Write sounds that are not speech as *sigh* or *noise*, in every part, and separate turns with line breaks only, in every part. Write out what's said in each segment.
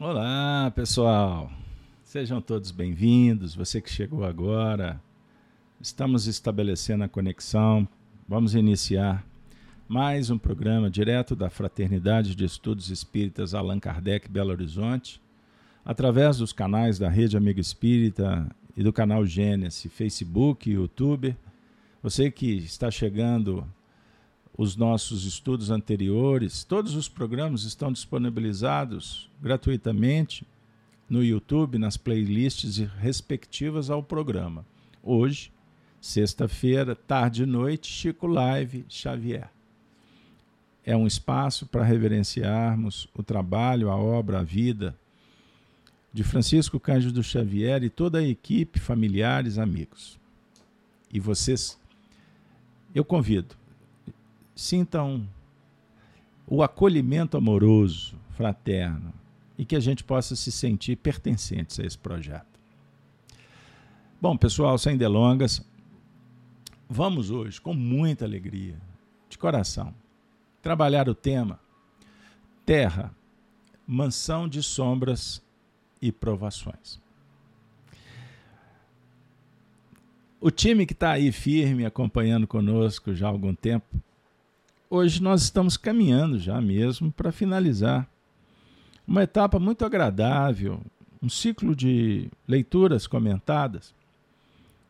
Olá, pessoal. Sejam todos bem-vindos. Você que chegou agora, estamos estabelecendo a conexão. Vamos iniciar mais um programa direto da Fraternidade de Estudos Espíritas Allan Kardec Belo Horizonte, através dos canais da Rede Amigo Espírita e do canal Gênesis, Facebook, YouTube. Você que está chegando os nossos estudos anteriores, todos os programas estão disponibilizados gratuitamente no YouTube, nas playlists respectivas ao programa. Hoje, sexta-feira, tarde e noite, Chico Live Xavier. É um espaço para reverenciarmos o trabalho, a obra, a vida de Francisco Cândido Xavier e toda a equipe, familiares, amigos. E vocês, eu convido, sintam o acolhimento amoroso, fraterno, e que a gente possa se sentir pertencentes a esse projeto. Bom, pessoal, sem delongas, vamos hoje, com muita alegria, de coração, trabalhar o tema Terra, mansão de sombras e provações. O time que está aí firme, acompanhando conosco já há algum tempo, hoje nós estamos caminhando já mesmo para finalizar uma etapa muito agradável, um ciclo de leituras comentadas,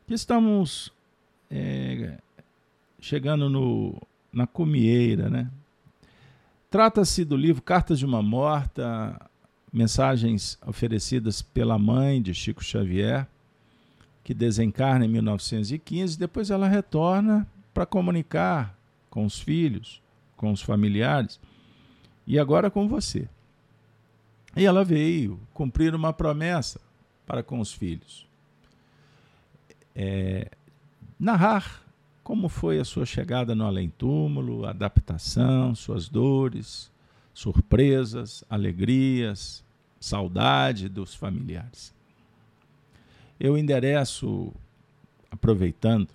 que estamos é, chegando no, na cumieira, né? Trata-se do livro Cartas de uma Morta, mensagens oferecidas pela mãe de Chico Xavier, que desencarna em 1915, depois ela retorna para comunicar com os filhos, com os familiares e agora com você. E ela veio cumprir uma promessa para com os filhos. É, narrar como foi a sua chegada no além-túmulo, adaptação, suas dores, surpresas, alegrias, saudade dos familiares. Eu endereço, aproveitando,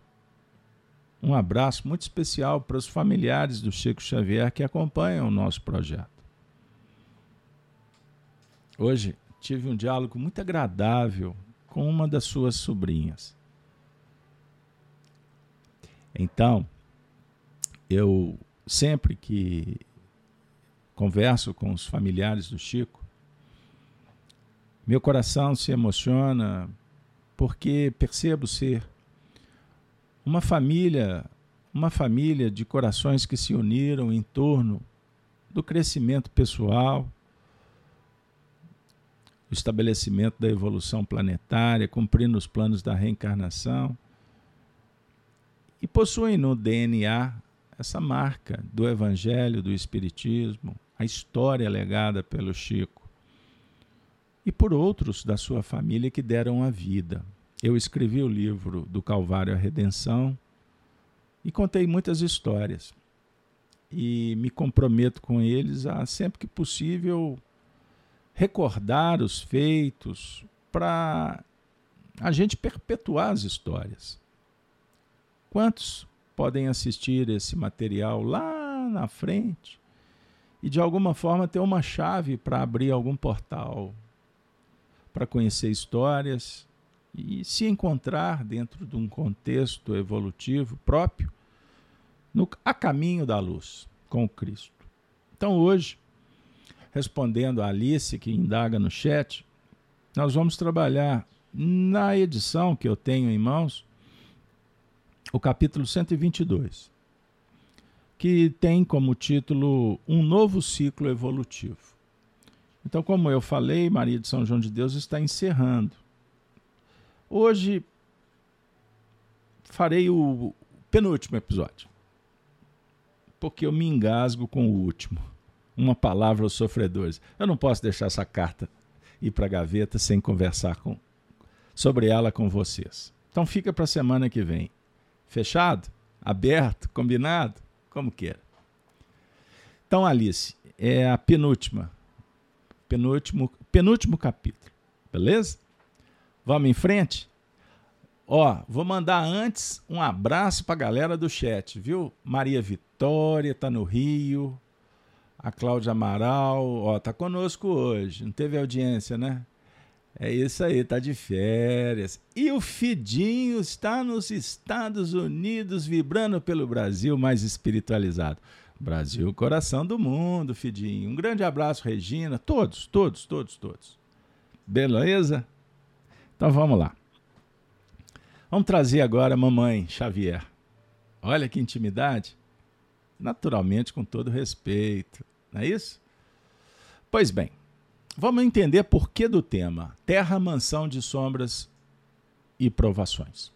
um abraço muito especial para os familiares do Chico Xavier que acompanham o nosso projeto. Hoje tive um diálogo muito agradável com uma das suas sobrinhas. Então, eu sempre que converso com os familiares do Chico, meu coração se emociona porque percebo ser uma família, uma família de corações que se uniram em torno do crescimento pessoal, o estabelecimento da evolução planetária, cumprindo os planos da reencarnação, e possuem no DNA essa marca do Evangelho, do Espiritismo, a história legada pelo Chico, e por outros da sua família que deram a vida. Eu escrevi o livro do Calvário à Redenção e contei muitas histórias. E me comprometo com eles a, sempre que possível, recordar os feitos para a gente perpetuar as histórias. Quantos podem assistir esse material lá na frente e de alguma forma ter uma chave para abrir algum portal, para conhecer histórias e se encontrar dentro de um contexto evolutivo próprio no, a caminho da luz com Cristo. Então hoje, respondendo a Alice que indaga no chat, nós vamos trabalhar na edição que eu tenho em mãos o capítulo 122, que tem como título Um Novo Ciclo Evolutivo. Então, como eu falei, Maria de São João de Deus está encerrando Hoje farei o penúltimo episódio. Porque eu me engasgo com o último. Uma palavra aos sofredores. Eu não posso deixar essa carta ir para a gaveta sem conversar com, sobre ela com vocês. Então fica para a semana que vem. Fechado? Aberto? Combinado? Como queira. Então, Alice, é a penúltima. Penúltimo, penúltimo capítulo. Beleza? Vamos em frente? Ó, vou mandar antes um abraço para a galera do chat, viu? Maria Vitória tá no Rio. A Cláudia Amaral, ó, tá conosco hoje. Não teve audiência, né? É isso aí, tá de férias. E o Fidinho está nos Estados Unidos, vibrando pelo Brasil mais espiritualizado. Brasil, coração do mundo, Fidinho. Um grande abraço, Regina. Todos, todos, todos, todos. Beleza? Então vamos lá. Vamos trazer agora a mamãe Xavier. Olha que intimidade. Naturalmente, com todo respeito. Não é isso? Pois bem, vamos entender por que do tema Terra, Mansão de Sombras e Provações.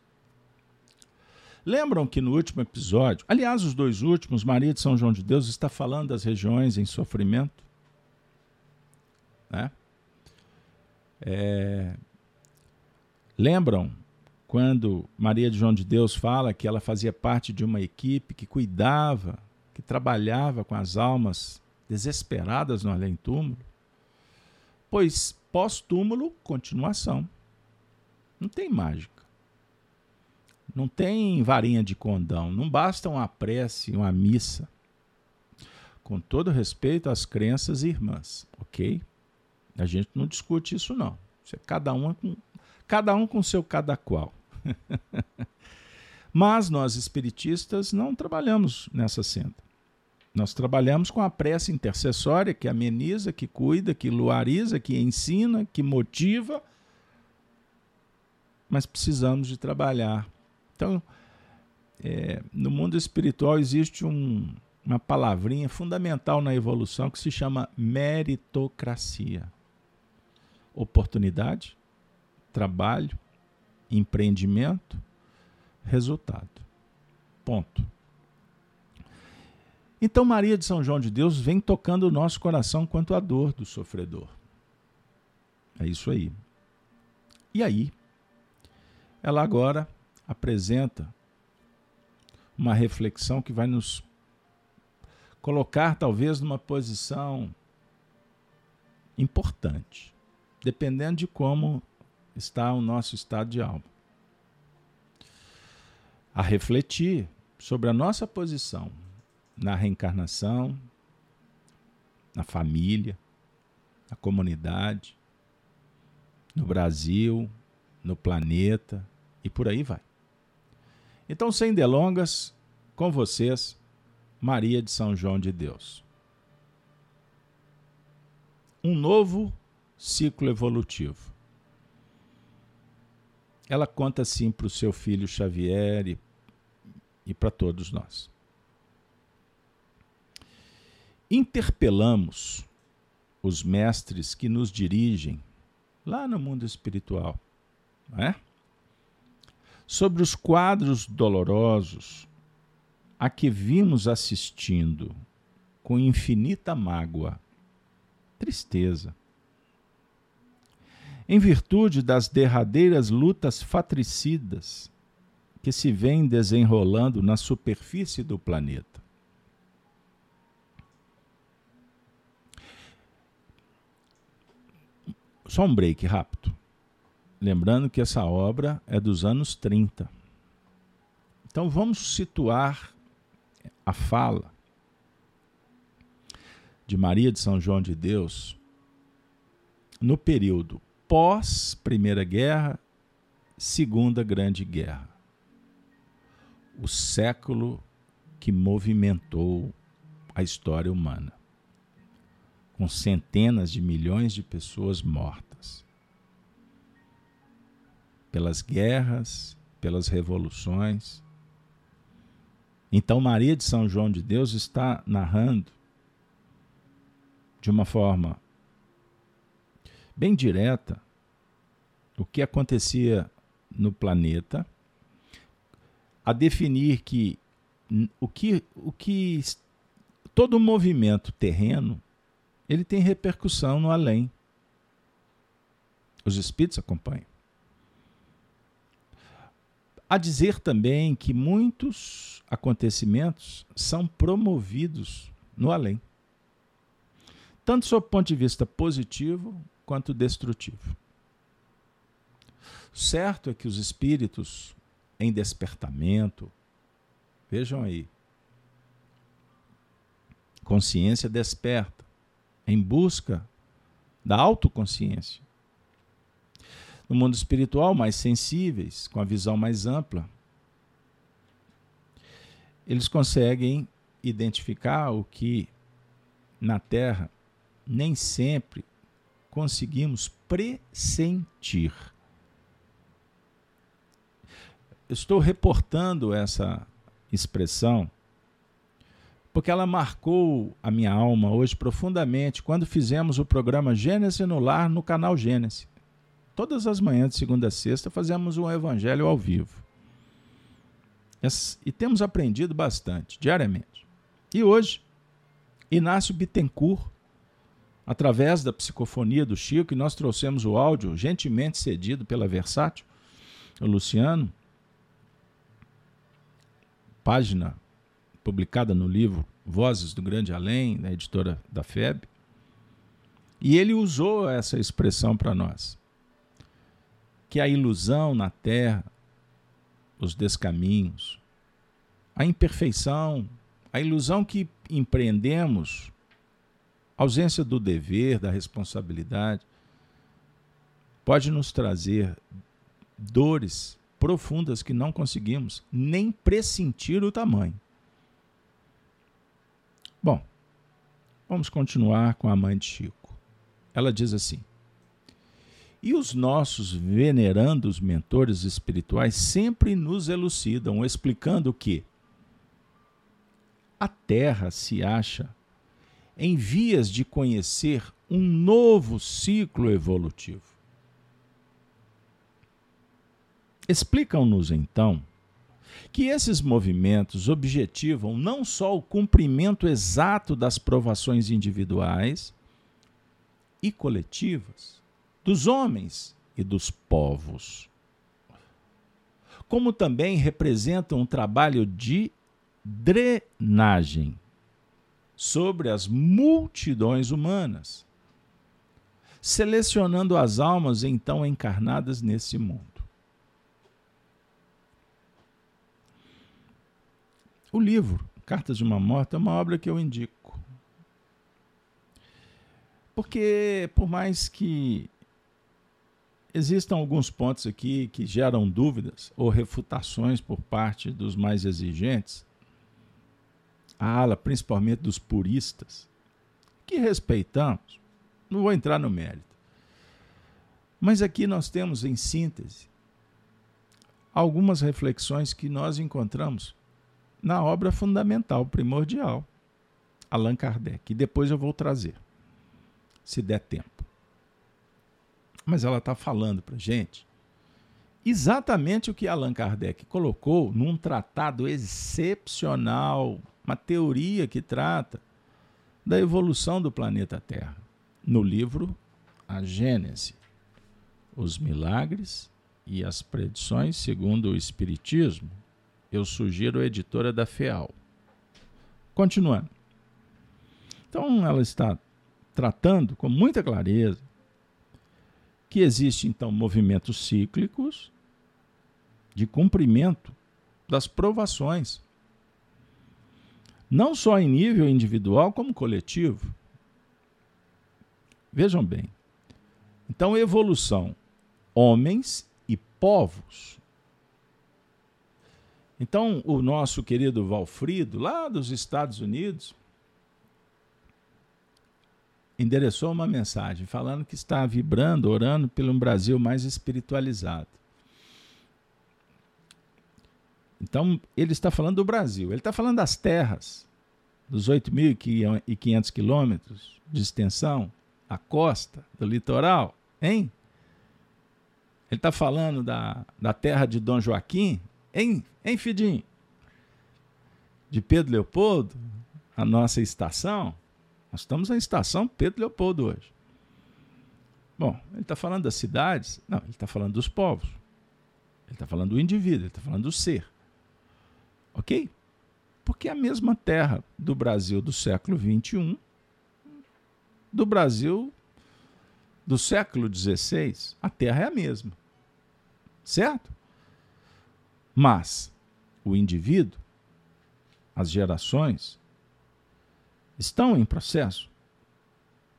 Lembram que no último episódio, aliás, os dois últimos, Maria de São João de Deus está falando das regiões em sofrimento? Né? É... Lembram quando Maria de João de Deus fala que ela fazia parte de uma equipe que cuidava, que trabalhava com as almas desesperadas no além-túmulo? Pois pós-túmulo, continuação. Não tem mágica. Não tem varinha de condão. Não basta uma prece, uma missa. Com todo respeito às crenças irmãs, ok? A gente não discute isso, não. Isso é cada um com, cada um com seu cada qual. *laughs* Mas nós espiritistas não trabalhamos nessa senda. Nós trabalhamos com a prece intercessória que ameniza, que cuida, que luariza, que ensina, que motiva. Mas precisamos de trabalhar. Então, é, no mundo espiritual existe um, uma palavrinha fundamental na evolução que se chama meritocracia oportunidade, trabalho, empreendimento, resultado. Ponto. Então, Maria de São João de Deus vem tocando o nosso coração quanto à dor do sofredor. É isso aí. E aí, ela agora apresenta uma reflexão que vai nos colocar, talvez, numa posição importante dependendo de como está o nosso estado de alma. A refletir sobre a nossa posição na reencarnação, na família, na comunidade, no Brasil, no planeta e por aí vai. Então, sem delongas, com vocês, Maria de São João de Deus. Um novo ciclo evolutivo. Ela conta assim para o seu filho Xavier e, e para todos nós. Interpelamos os mestres que nos dirigem lá no mundo espiritual, não é? sobre os quadros dolorosos a que vimos assistindo com infinita mágoa, tristeza, em virtude das derradeiras lutas fratricidas que se vêm desenrolando na superfície do planeta. Só um break rápido. Lembrando que essa obra é dos anos 30. Então vamos situar a fala de Maria de São João de Deus no período pós Primeira Guerra, Segunda Grande Guerra. O século que movimentou a história humana, com centenas de milhões de pessoas mortas pelas guerras, pelas revoluções. Então, Maria de São João de Deus está narrando de uma forma bem direta o que acontecia no planeta, a definir que o que, o que todo movimento terreno ele tem repercussão no além. Os espíritos acompanham. A dizer também que muitos acontecimentos são promovidos no além, tanto sob o ponto de vista positivo quanto destrutivo. Certo é que os espíritos em despertamento, vejam aí, consciência desperta, em busca da autoconsciência. No mundo espiritual, mais sensíveis, com a visão mais ampla, eles conseguem identificar o que na Terra nem sempre conseguimos pressentir. Estou reportando essa expressão porque ela marcou a minha alma hoje profundamente quando fizemos o programa Gênesis no Lar no canal Gênesis. Todas as manhãs de segunda a sexta fazemos um evangelho ao vivo. E temos aprendido bastante, diariamente. E hoje, Inácio Bittencourt, através da psicofonia do Chico, e nós trouxemos o áudio gentilmente cedido pela Versátil, o Luciano, página publicada no livro Vozes do Grande Além, da editora da FEB. E ele usou essa expressão para nós. Que a ilusão na terra, os descaminhos, a imperfeição, a ilusão que empreendemos, ausência do dever, da responsabilidade, pode nos trazer dores profundas que não conseguimos nem pressentir o tamanho. Bom, vamos continuar com a mãe de Chico. Ela diz assim: E os nossos venerandos mentores espirituais sempre nos elucidam, explicando que a Terra se acha em vias de conhecer um novo ciclo evolutivo. Explicam-nos então que esses movimentos objetivam não só o cumprimento exato das provações individuais e coletivas dos homens e dos povos, como também representam um trabalho de drenagem sobre as multidões humanas, selecionando as almas então encarnadas nesse mundo. O livro Cartas de uma Morta é uma obra que eu indico. Porque, por mais que existam alguns pontos aqui que geram dúvidas ou refutações por parte dos mais exigentes, a ala principalmente dos puristas, que respeitamos, não vou entrar no mérito. Mas aqui nós temos, em síntese, algumas reflexões que nós encontramos na obra fundamental, primordial, Allan Kardec. E depois eu vou trazer, se der tempo. Mas ela está falando para gente exatamente o que Allan Kardec colocou num tratado excepcional, uma teoria que trata da evolução do planeta Terra, no livro A Gênese, os milagres e as predições segundo o Espiritismo, eu sugiro a editora da FEAL. Continuando. Então, ela está tratando com muita clareza que existem, então, movimentos cíclicos de cumprimento das provações, não só em nível individual, como coletivo. Vejam bem. Então, evolução, homens e povos então, o nosso querido Valfrido, lá dos Estados Unidos, endereçou uma mensagem falando que está vibrando, orando pelo um Brasil mais espiritualizado. Então, ele está falando do Brasil, ele está falando das terras, dos 8.500 quilômetros de extensão, a costa, do litoral, hein? Ele está falando da, da terra de Dom Joaquim, Hein, hein Fidim? De Pedro Leopoldo, a nossa estação. Nós estamos na estação Pedro Leopoldo hoje. Bom, ele está falando das cidades? Não, ele está falando dos povos. Ele está falando do indivíduo, ele está falando do ser. Ok? Porque é a mesma terra do Brasil do século XXI, do Brasil do século XVI, a terra é a mesma. Certo? Mas o indivíduo, as gerações, estão em processo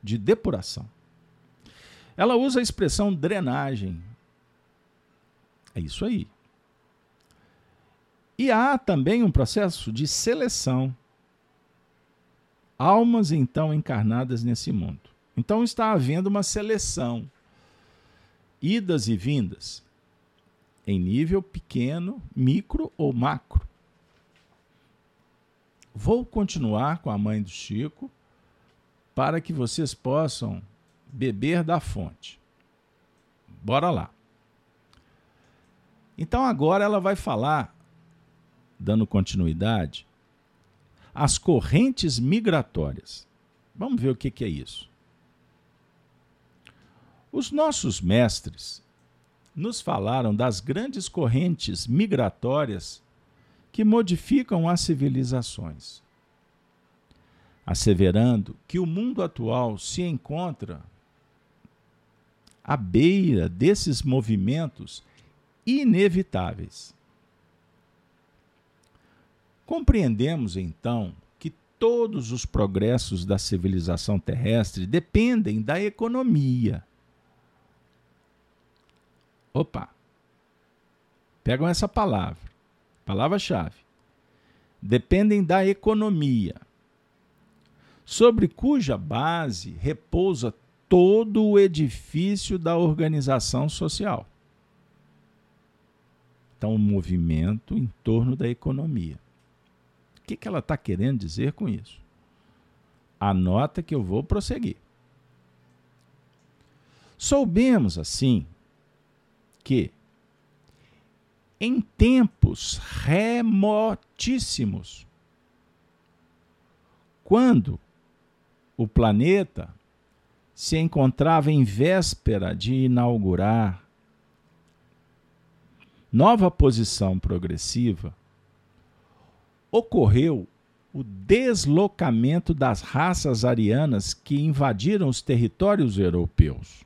de depuração. Ela usa a expressão drenagem. É isso aí. E há também um processo de seleção. Almas então encarnadas nesse mundo. Então está havendo uma seleção, idas e vindas, em nível pequeno, micro ou macro. Vou continuar com a mãe do Chico para que vocês possam beber da fonte. Bora lá. Então agora ela vai falar, dando continuidade, as correntes migratórias. Vamos ver o que, que é isso. Os nossos mestres nos falaram das grandes correntes migratórias que modificam as civilizações, asseverando que o mundo atual se encontra à beira desses movimentos inevitáveis. Compreendemos então que todos os progressos da civilização terrestre dependem da economia. Opa! Pegam essa palavra, palavra-chave. Dependem da economia, sobre cuja base repousa todo o edifício da organização social. Então, um movimento em torno da economia. Que, que ela está querendo dizer com isso? Anota que eu vou prosseguir. Soubemos, assim, que em tempos remotíssimos, quando o planeta se encontrava em véspera de inaugurar nova posição progressiva, ocorreu o deslocamento das raças arianas que invadiram os territórios europeus.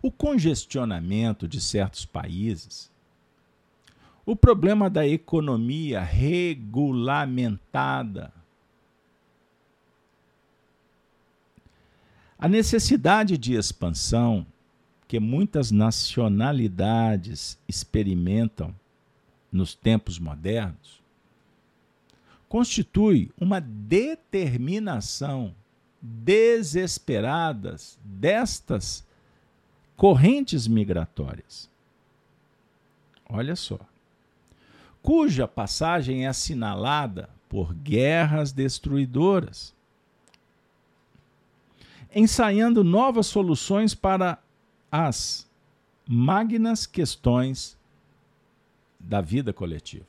O congestionamento de certos países, o problema da economia regulamentada, A necessidade de expansão que muitas nacionalidades experimentam nos tempos modernos constitui uma determinação desesperada destas correntes migratórias. Olha só. Cuja passagem é assinalada por guerras destruidoras ensaiando novas soluções para as magnas questões da vida coletiva.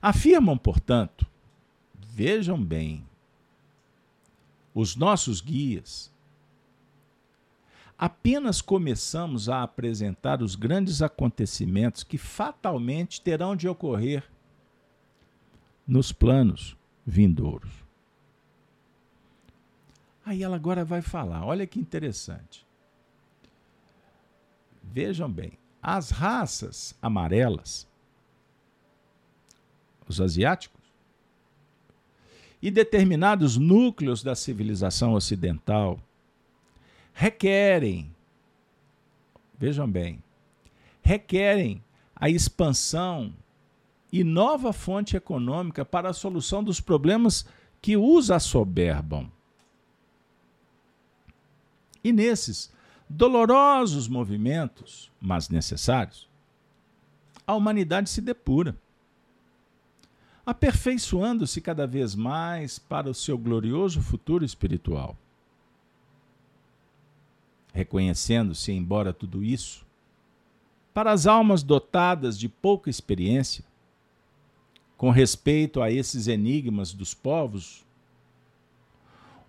Afirmam, portanto, vejam bem, os nossos guias, apenas começamos a apresentar os grandes acontecimentos que fatalmente terão de ocorrer nos planos vindouros. Aí ela agora vai falar, olha que interessante. Vejam bem, as raças amarelas, os asiáticos, e determinados núcleos da civilização ocidental requerem, vejam bem, requerem a expansão e nova fonte econômica para a solução dos problemas que os assoberbam. E nesses dolorosos movimentos, mas necessários, a humanidade se depura, aperfeiçoando-se cada vez mais para o seu glorioso futuro espiritual. Reconhecendo-se, embora tudo isso, para as almas dotadas de pouca experiência, com respeito a esses enigmas dos povos,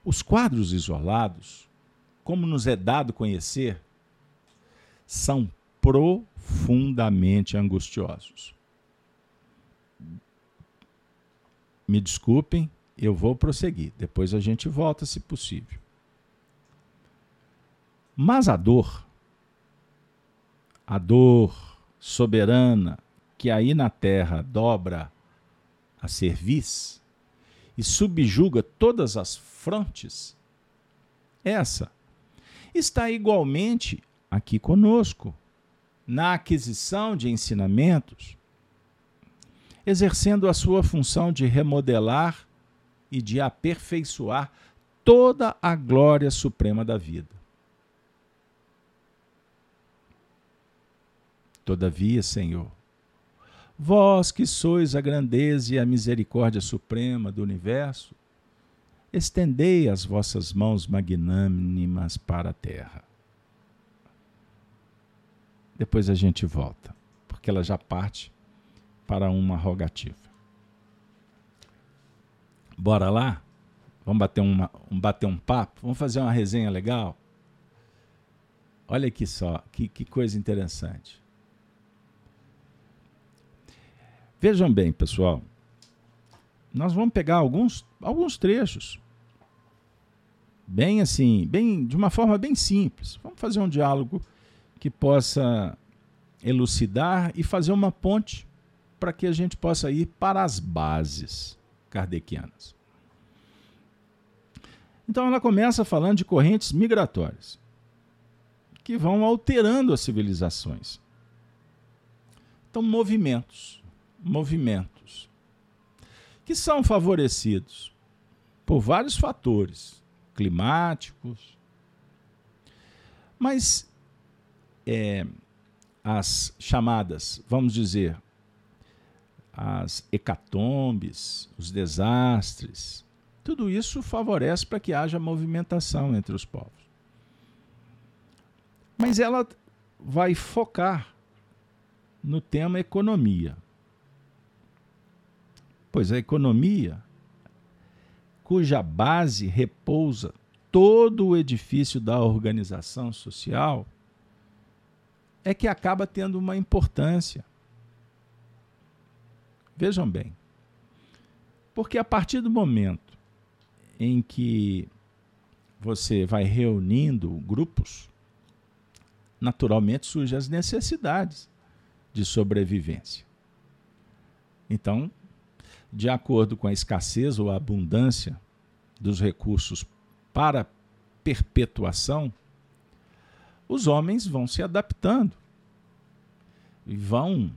os quadros isolados, como nos é dado conhecer, são profundamente angustiosos. Me desculpem, eu vou prosseguir, depois a gente volta, se possível. Mas a dor, a dor soberana que aí na terra dobra a cerviz e subjuga todas as frontes, essa está igualmente aqui conosco, na aquisição de ensinamentos, exercendo a sua função de remodelar e de aperfeiçoar toda a glória suprema da vida. Todavia, Senhor, vós que sois a grandeza e a misericórdia suprema do universo, estendei as vossas mãos magnânimas para a terra. Depois a gente volta, porque ela já parte para uma rogativa. Bora lá? Vamos bater, uma, um, bater um papo? Vamos fazer uma resenha legal? Olha aqui só, que, que coisa interessante. Vejam bem, pessoal. Nós vamos pegar alguns, alguns trechos. Bem assim, bem de uma forma bem simples. Vamos fazer um diálogo que possa elucidar e fazer uma ponte para que a gente possa ir para as bases kardecianas. Então ela começa falando de correntes migratórias que vão alterando as civilizações. Então, movimentos, movimentos que são favorecidos por vários fatores climáticos, mas é, as chamadas, vamos dizer, as hecatombes, os desastres, tudo isso favorece para que haja movimentação entre os povos. Mas ela vai focar no tema economia. Pois a economia, cuja base repousa todo o edifício da organização social, é que acaba tendo uma importância. Vejam bem. Porque a partir do momento em que você vai reunindo grupos, naturalmente surgem as necessidades de sobrevivência. Então, de acordo com a escassez ou a abundância dos recursos para perpetuação, os homens vão se adaptando e vão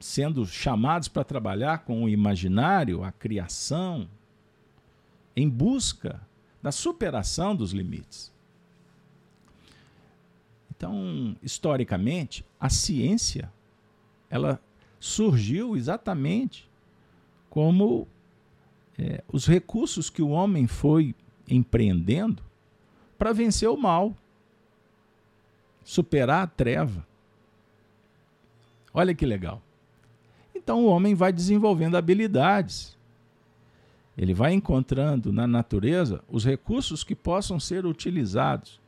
sendo chamados para trabalhar com o imaginário, a criação, em busca da superação dos limites. Então, historicamente, a ciência ela surgiu exatamente como é, os recursos que o homem foi empreendendo para vencer o mal, superar a treva. Olha que legal. Então o homem vai desenvolvendo habilidades ele vai encontrando na natureza os recursos que possam ser utilizados.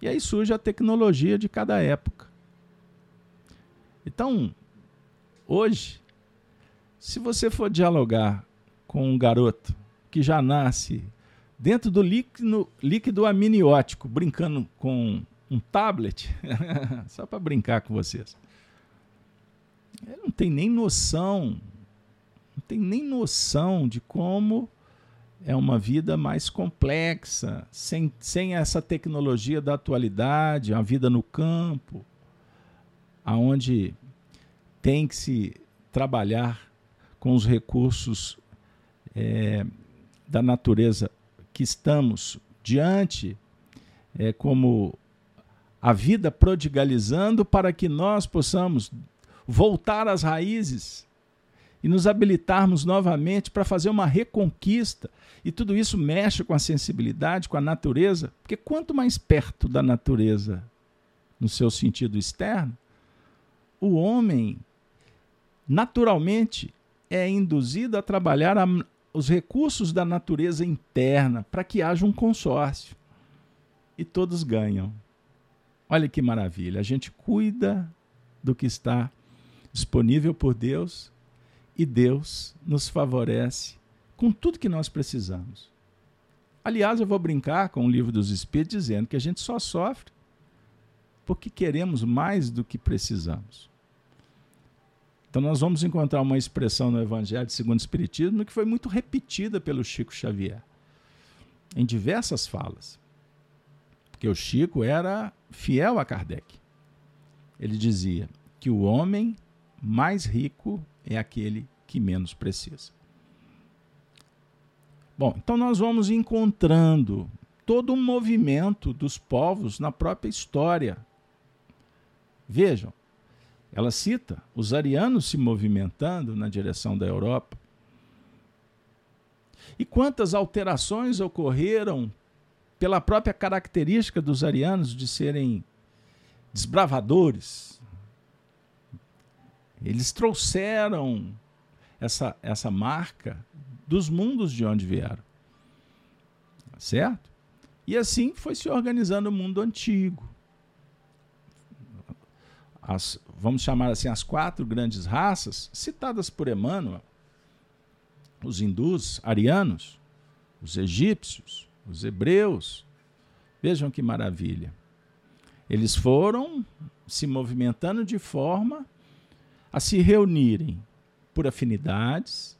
E aí surge a tecnologia de cada época. Então, hoje, se você for dialogar com um garoto que já nasce dentro do líquido, líquido amniótico, brincando com um tablet, *laughs* só para brincar com vocês, ele não tem nem noção não tem nem noção de como é uma vida mais complexa, sem, sem essa tecnologia da atualidade, a vida no campo, aonde tem que se trabalhar com os recursos é, da natureza que estamos diante, é, como a vida prodigalizando para que nós possamos voltar às raízes e nos habilitarmos novamente para fazer uma reconquista. E tudo isso mexe com a sensibilidade, com a natureza, porque quanto mais perto da natureza, no seu sentido externo, o homem naturalmente é induzido a trabalhar a, os recursos da natureza interna para que haja um consórcio. E todos ganham. Olha que maravilha. A gente cuida do que está disponível por Deus e Deus nos favorece com tudo que nós precisamos. Aliás, eu vou brincar com o livro dos Espíritos dizendo que a gente só sofre porque queremos mais do que precisamos. Então nós vamos encontrar uma expressão no Evangelho segundo o Espiritismo que foi muito repetida pelo Chico Xavier em diversas falas. Porque o Chico era fiel a Kardec. Ele dizia que o homem mais rico é aquele que menos precisa. Bom, então nós vamos encontrando todo um movimento dos povos na própria história. Vejam, ela cita os arianos se movimentando na direção da Europa. E quantas alterações ocorreram pela própria característica dos arianos de serem desbravadores. Eles trouxeram essa, essa marca dos mundos de onde vieram. Certo? E assim foi se organizando o mundo antigo. As, vamos chamar assim, as quatro grandes raças citadas por Emmanuel, os hindus, arianos, os egípcios, os hebreus. Vejam que maravilha. Eles foram se movimentando de forma a se reunirem por afinidades,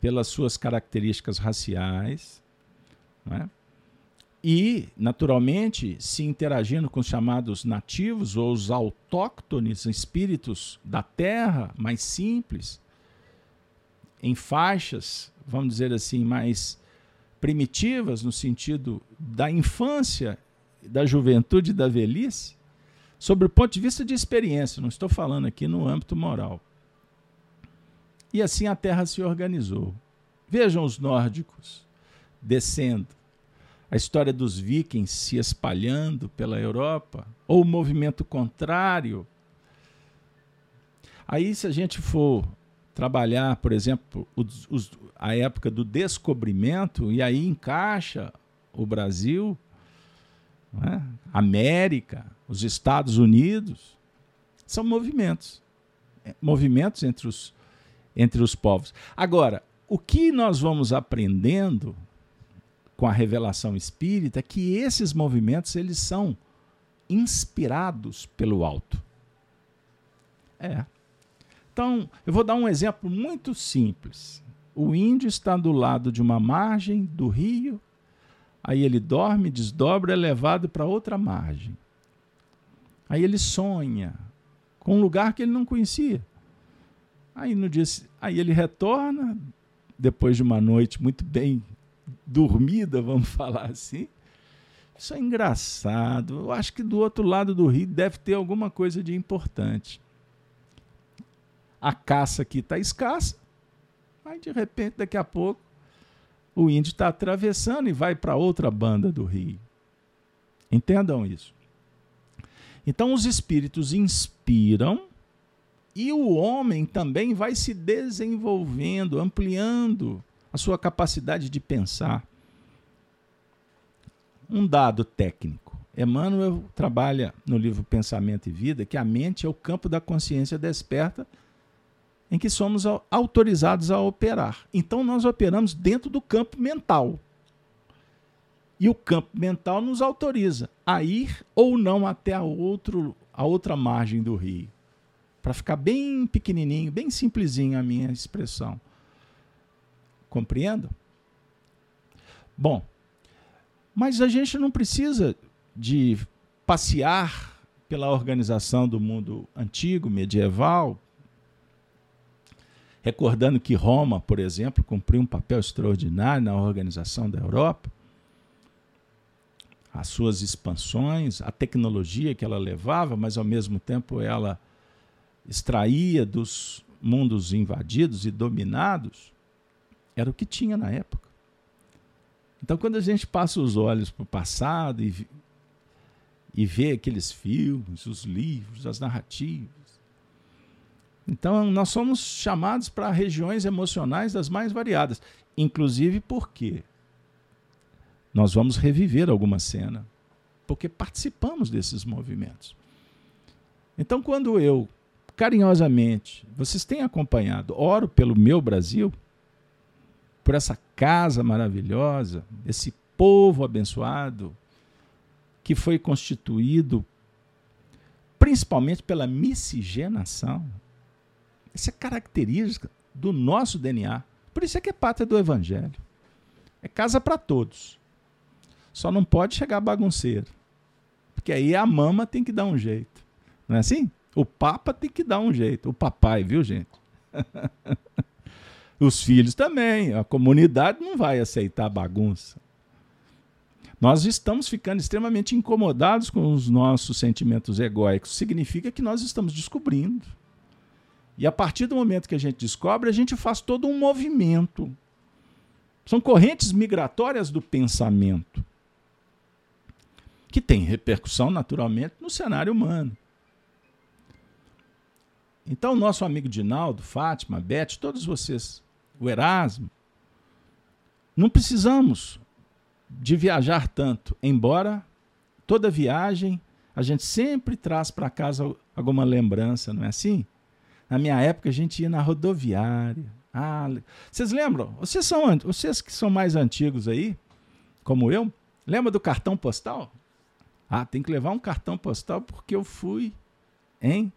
pelas suas características raciais, é? E, naturalmente, se interagindo com os chamados nativos ou os autóctones, espíritos da terra, mais simples, em faixas, vamos dizer assim, mais primitivas, no sentido da infância, da juventude e da velhice, sobre o ponto de vista de experiência, não estou falando aqui no âmbito moral. E assim a terra se organizou. Vejam os nórdicos descendo a história dos vikings se espalhando pela Europa, ou o movimento contrário. Aí, se a gente for trabalhar, por exemplo, os, os, a época do descobrimento, e aí encaixa o Brasil, né? América, os Estados Unidos, são movimentos. É, movimentos entre os, entre os povos. Agora, o que nós vamos aprendendo com a revelação espírita que esses movimentos eles são inspirados pelo alto. É. Então, eu vou dar um exemplo muito simples. O índio está do lado de uma margem do rio, aí ele dorme, desdobra, é levado para outra margem. Aí ele sonha com um lugar que ele não conhecia. Aí no dia, aí ele retorna depois de uma noite muito bem dormida, *laughs* vamos falar assim. Isso é engraçado. Eu acho que do outro lado do rio deve ter alguma coisa de importante. A caça aqui está escassa, aí de repente, daqui a pouco, o índio está atravessando e vai para outra banda do rio. Entendam isso. Então, os espíritos inspiram e o homem também vai se desenvolvendo, ampliando a sua capacidade de pensar. Um dado técnico. Emmanuel trabalha no livro Pensamento e Vida que a mente é o campo da consciência desperta em que somos autorizados a operar. Então nós operamos dentro do campo mental. E o campo mental nos autoriza a ir ou não até a, outro, a outra margem do rio. Para ficar bem pequenininho, bem simplesinho a minha expressão. Compreendo? Bom, mas a gente não precisa de passear pela organização do mundo antigo, medieval, recordando que Roma, por exemplo, cumpriu um papel extraordinário na organização da Europa, as suas expansões, a tecnologia que ela levava, mas ao mesmo tempo ela extraía dos mundos invadidos e dominados era o que tinha na época. Então, quando a gente passa os olhos para o passado e, e vê aqueles filmes, os livros, as narrativas, então nós somos chamados para regiões emocionais das mais variadas, inclusive porque nós vamos reviver alguma cena, porque participamos desses movimentos. Então, quando eu carinhosamente, vocês têm acompanhado, oro pelo meu Brasil, por essa casa maravilhosa, esse povo abençoado, que foi constituído principalmente pela miscigenação. Isso é característica do nosso DNA. Por isso é que é pátria do Evangelho. É casa para todos. Só não pode chegar bagunceiro. Porque aí a mama tem que dar um jeito. Não é assim? O Papa tem que dar um jeito. O papai, viu, gente? *laughs* Os filhos também. A comunidade não vai aceitar bagunça. Nós estamos ficando extremamente incomodados com os nossos sentimentos egóicos. Significa que nós estamos descobrindo. E a partir do momento que a gente descobre, a gente faz todo um movimento. São correntes migratórias do pensamento, que tem repercussão, naturalmente, no cenário humano. Então, nosso amigo Dinaldo, Fátima, Beth, todos vocês, o Erasmo, não precisamos de viajar tanto, embora toda viagem a gente sempre traz para casa alguma lembrança, não é assim? Na minha época a gente ia na rodoviária. Ah, vocês lembram? Vocês são vocês que são mais antigos aí, como eu, lembra do cartão postal? Ah, tem que levar um cartão postal porque eu fui, hein?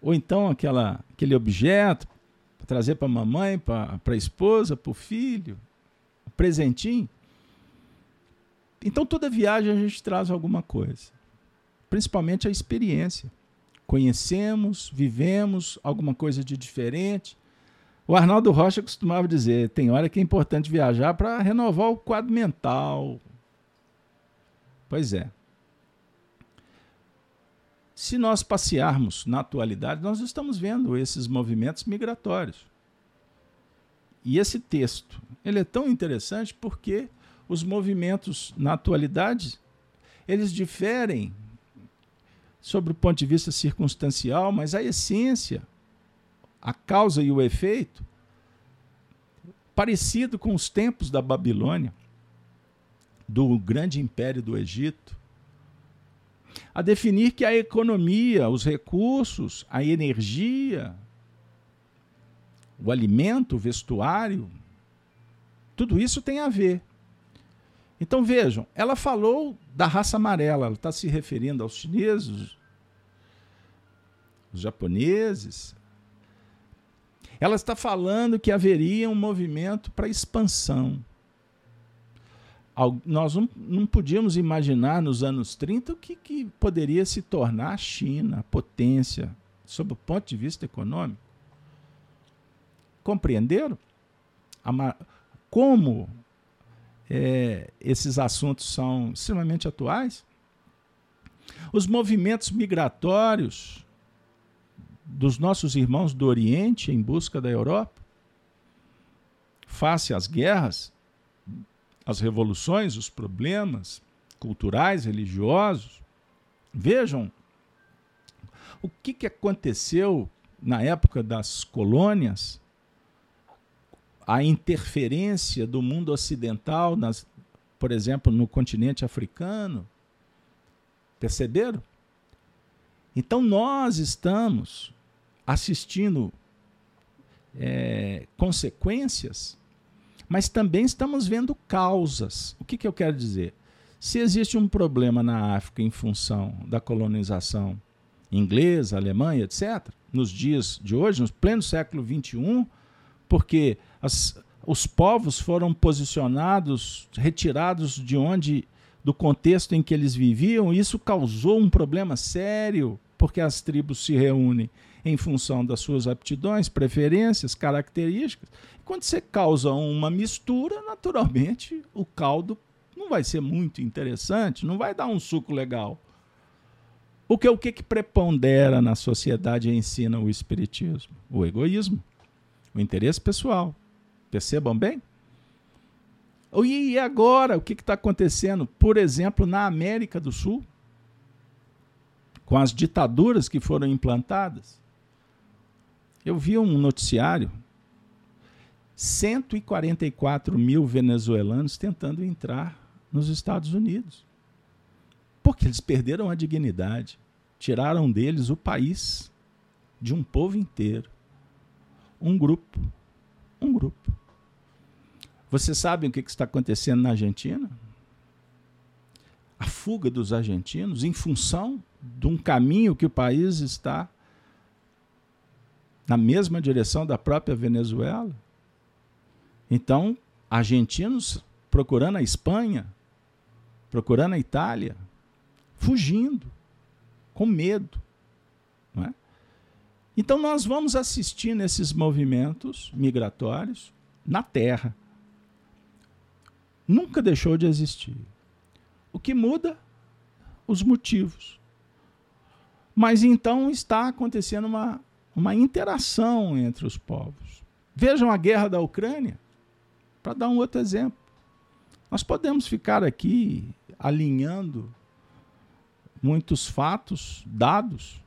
Ou então aquela, aquele objeto trazer para a mamãe, para a esposa, para o filho, um presentinho. Então toda viagem a gente traz alguma coisa, principalmente a experiência conhecemos, vivemos alguma coisa de diferente. O Arnaldo Rocha costumava dizer: tem hora que é importante viajar para renovar o quadro mental. Pois é. Se nós passearmos na atualidade, nós estamos vendo esses movimentos migratórios. E esse texto, ele é tão interessante porque os movimentos na atualidade, eles diferem sobre o ponto de vista circunstancial, mas a essência, a causa e o efeito, parecido com os tempos da Babilônia, do grande império do Egito, a definir que a economia, os recursos, a energia, o alimento, o vestuário, tudo isso tem a ver. Então vejam, ela falou da raça amarela, ela está se referindo aos chineses, os japoneses. Ela está falando que haveria um movimento para expansão. Nós não, não podíamos imaginar nos anos 30 o que, que poderia se tornar a China, a potência, sob o ponto de vista econômico. Compreenderam? Como é, esses assuntos são extremamente atuais. Os movimentos migratórios dos nossos irmãos do Oriente em busca da Europa, face às guerras, às revoluções, os problemas culturais, religiosos. Vejam o que, que aconteceu na época das colônias a interferência do mundo ocidental, nas, por exemplo, no continente africano. Perceberam? Então nós estamos assistindo é, consequências, mas também estamos vendo causas. O que, que eu quero dizer? Se existe um problema na África em função da colonização inglesa, Alemanha, etc., nos dias de hoje, no pleno século XXI, porque as, os povos foram posicionados, retirados de onde, do contexto em que eles viviam, isso causou um problema sério, porque as tribos se reúnem em função das suas aptidões, preferências, características. Quando você causa uma mistura, naturalmente o caldo não vai ser muito interessante, não vai dar um suco legal. O que o que, que prepondera na sociedade e ensina o espiritismo? O egoísmo, o interesse pessoal. Percebam bem? E agora, o que está acontecendo, por exemplo, na América do Sul, com as ditaduras que foram implantadas? Eu vi um noticiário: 144 mil venezuelanos tentando entrar nos Estados Unidos. Porque eles perderam a dignidade, tiraram deles o país de um povo inteiro. Um grupo. Um grupo. Vocês sabem o que está acontecendo na Argentina? A fuga dos argentinos em função de um caminho que o país está na mesma direção da própria Venezuela. Então, argentinos procurando a Espanha, procurando a Itália, fugindo, com medo. É? Então, nós vamos assistir nesses movimentos migratórios na Terra. Nunca deixou de existir. O que muda? Os motivos. Mas então está acontecendo uma, uma interação entre os povos. Vejam a guerra da Ucrânia, para dar um outro exemplo. Nós podemos ficar aqui alinhando muitos fatos, dados,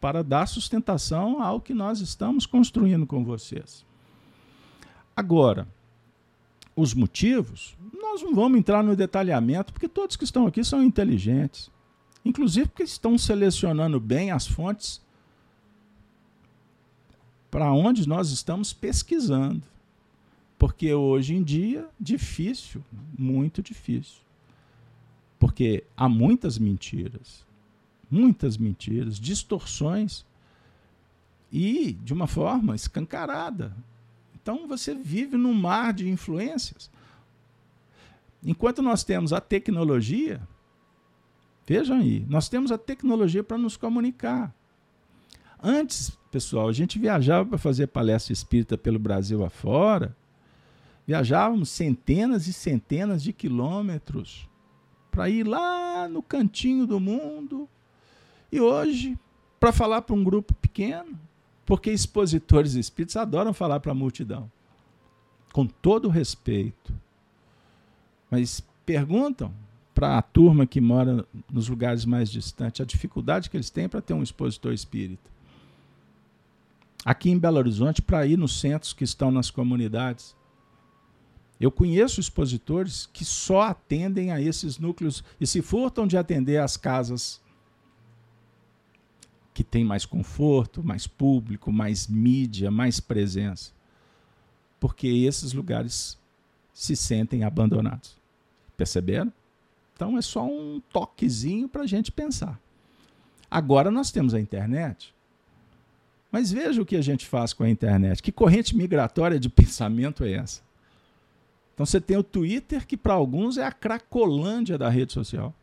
para dar sustentação ao que nós estamos construindo com vocês. Agora, os motivos, nós não vamos entrar no detalhamento, porque todos que estão aqui são inteligentes. Inclusive porque estão selecionando bem as fontes para onde nós estamos pesquisando. Porque hoje em dia, difícil, muito difícil. Porque há muitas mentiras, muitas mentiras, distorções e de uma forma escancarada. Então você vive num mar de influências. Enquanto nós temos a tecnologia, vejam aí, nós temos a tecnologia para nos comunicar. Antes, pessoal, a gente viajava para fazer palestra espírita pelo Brasil afora, viajávamos centenas e centenas de quilômetros para ir lá no cantinho do mundo. E hoje, para falar para um grupo pequeno, porque expositores espíritos adoram falar para a multidão, com todo respeito. Mas perguntam para a turma que mora nos lugares mais distantes a dificuldade que eles têm para ter um expositor espírita aqui em Belo Horizonte para ir nos centros que estão nas comunidades. Eu conheço expositores que só atendem a esses núcleos e se furtam de atender às casas que têm mais conforto, mais público, mais mídia, mais presença. Porque esses lugares se sentem abandonados. Perceberam? Então é só um toquezinho para a gente pensar. Agora nós temos a internet mas veja o que a gente faz com a internet. Que corrente migratória de *laughs* pensamento é essa? Então você tem o Twitter, que para alguns é a cracolândia da rede social.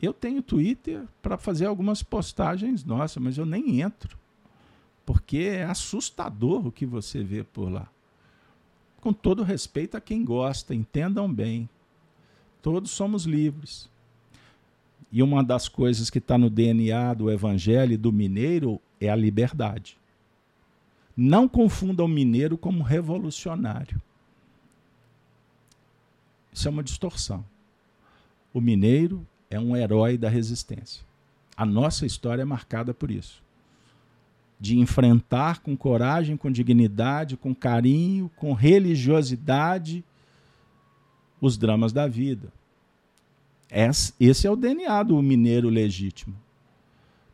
Eu tenho Twitter para fazer algumas postagens nossa, mas eu nem entro. Porque é assustador o que você vê por lá. Com todo respeito a quem gosta, entendam bem. Todos somos livres. E uma das coisas que está no DNA do evangelho e do mineiro é a liberdade. Não confunda o mineiro como revolucionário. Isso é uma distorção. O mineiro é um herói da resistência. A nossa história é marcada por isso. De enfrentar com coragem, com dignidade, com carinho, com religiosidade os dramas da vida. Esse é o DNA do mineiro legítimo.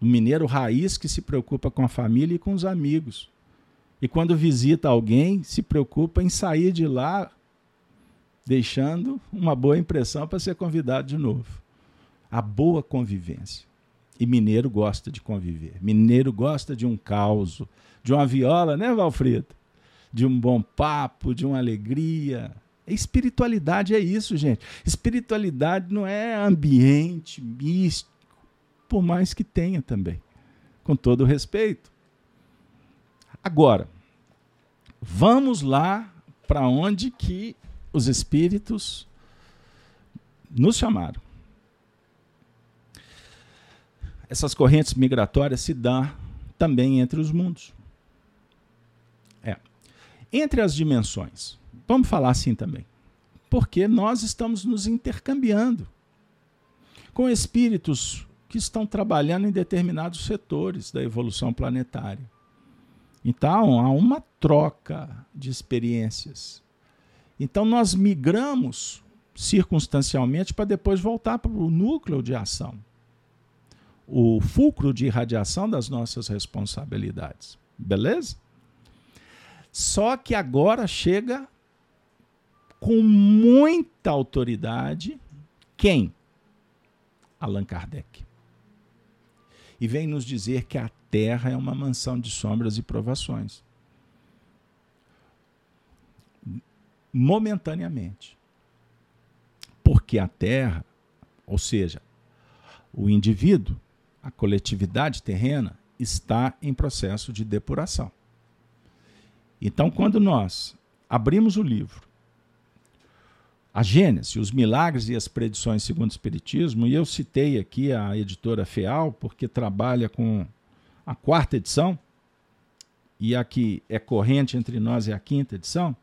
O mineiro raiz que se preocupa com a família e com os amigos. E quando visita alguém, se preocupa em sair de lá deixando uma boa impressão para ser convidado de novo. A boa convivência. E mineiro gosta de conviver. Mineiro gosta de um caos, de uma viola, né, Valfredo? De um bom papo, de uma alegria. Espiritualidade é isso, gente. Espiritualidade não é ambiente místico por mais que tenha também, com todo respeito. Agora, vamos lá para onde que os espíritos nos chamaram. Essas correntes migratórias se dão também entre os mundos. É. Entre as dimensões. Vamos falar assim também. Porque nós estamos nos intercambiando com espíritos que estão trabalhando em determinados setores da evolução planetária. Então, há uma troca de experiências. Então, nós migramos circunstancialmente para depois voltar para o núcleo de ação, o fulcro de irradiação das nossas responsabilidades. Beleza? Só que agora chega com muita autoridade quem? Allan Kardec e vem nos dizer que a terra é uma mansão de sombras e provações. Momentaneamente. Porque a terra, ou seja, o indivíduo, a coletividade terrena, está em processo de depuração. Então, quando nós abrimos o livro, a Gênesis, os milagres e as predições segundo o Espiritismo, e eu citei aqui a editora FEAL, porque trabalha com a quarta edição, e a que é corrente entre nós é a quinta edição.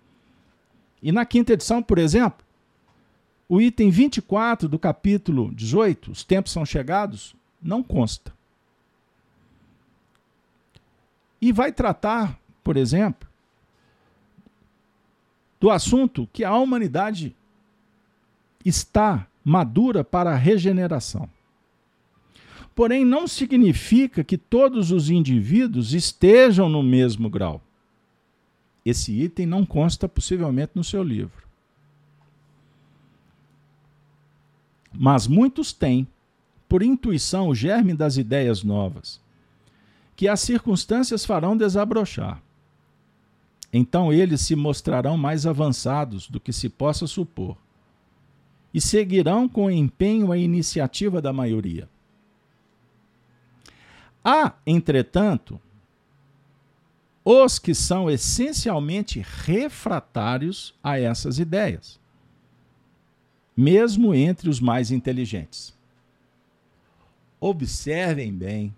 E na quinta edição, por exemplo, o item 24 do capítulo 18, os tempos são chegados, não consta. E vai tratar, por exemplo, do assunto que a humanidade está madura para a regeneração. Porém, não significa que todos os indivíduos estejam no mesmo grau. Esse item não consta possivelmente no seu livro. Mas muitos têm, por intuição, o germe das ideias novas, que as circunstâncias farão desabrochar. Então eles se mostrarão mais avançados do que se possa supor e seguirão com empenho a iniciativa da maioria. Há, entretanto, os que são essencialmente refratários a essas ideias, mesmo entre os mais inteligentes. Observem bem.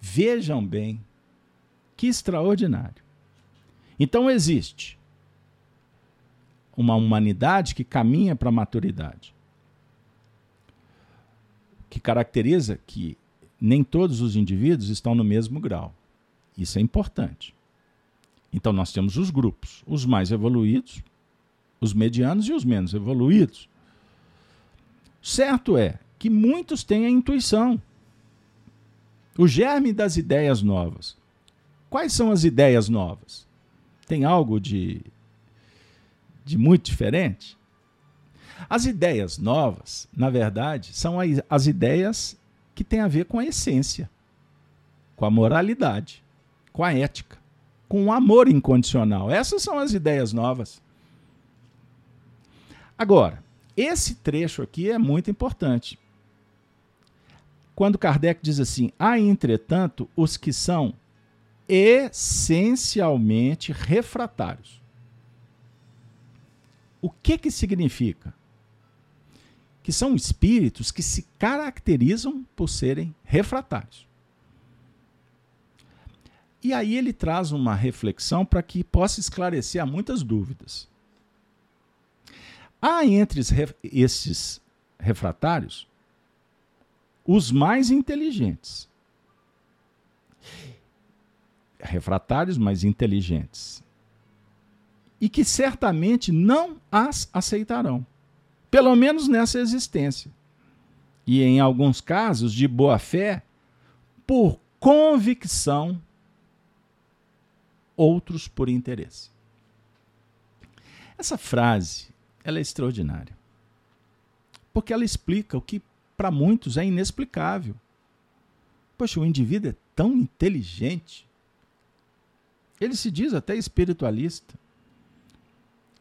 Vejam bem. Que extraordinário. Então existe uma humanidade que caminha para a maturidade. Que caracteriza que nem todos os indivíduos estão no mesmo grau. Isso é importante. Então nós temos os grupos, os mais evoluídos, os medianos e os menos evoluídos. Certo é que muitos têm a intuição, o germe das ideias novas. Quais são as ideias novas? Tem algo de de muito diferente? As ideias novas, na verdade, são as ideias que têm a ver com a essência, com a moralidade, com a ética, com o amor incondicional. Essas são as ideias novas. Agora, esse trecho aqui é muito importante. Quando Kardec diz assim: há, entretanto, os que são essencialmente refratários. O que que significa? Que são espíritos que se caracterizam por serem refratários. E aí ele traz uma reflexão para que possa esclarecer muitas dúvidas. Há entre esses refratários os mais inteligentes. Refratários mais inteligentes e que certamente não as aceitarão, pelo menos nessa existência. E em alguns casos, de boa fé, por convicção, outros por interesse. Essa frase, ela é extraordinária. Porque ela explica o que para muitos é inexplicável. Poxa, o indivíduo é tão inteligente. Ele se diz até espiritualista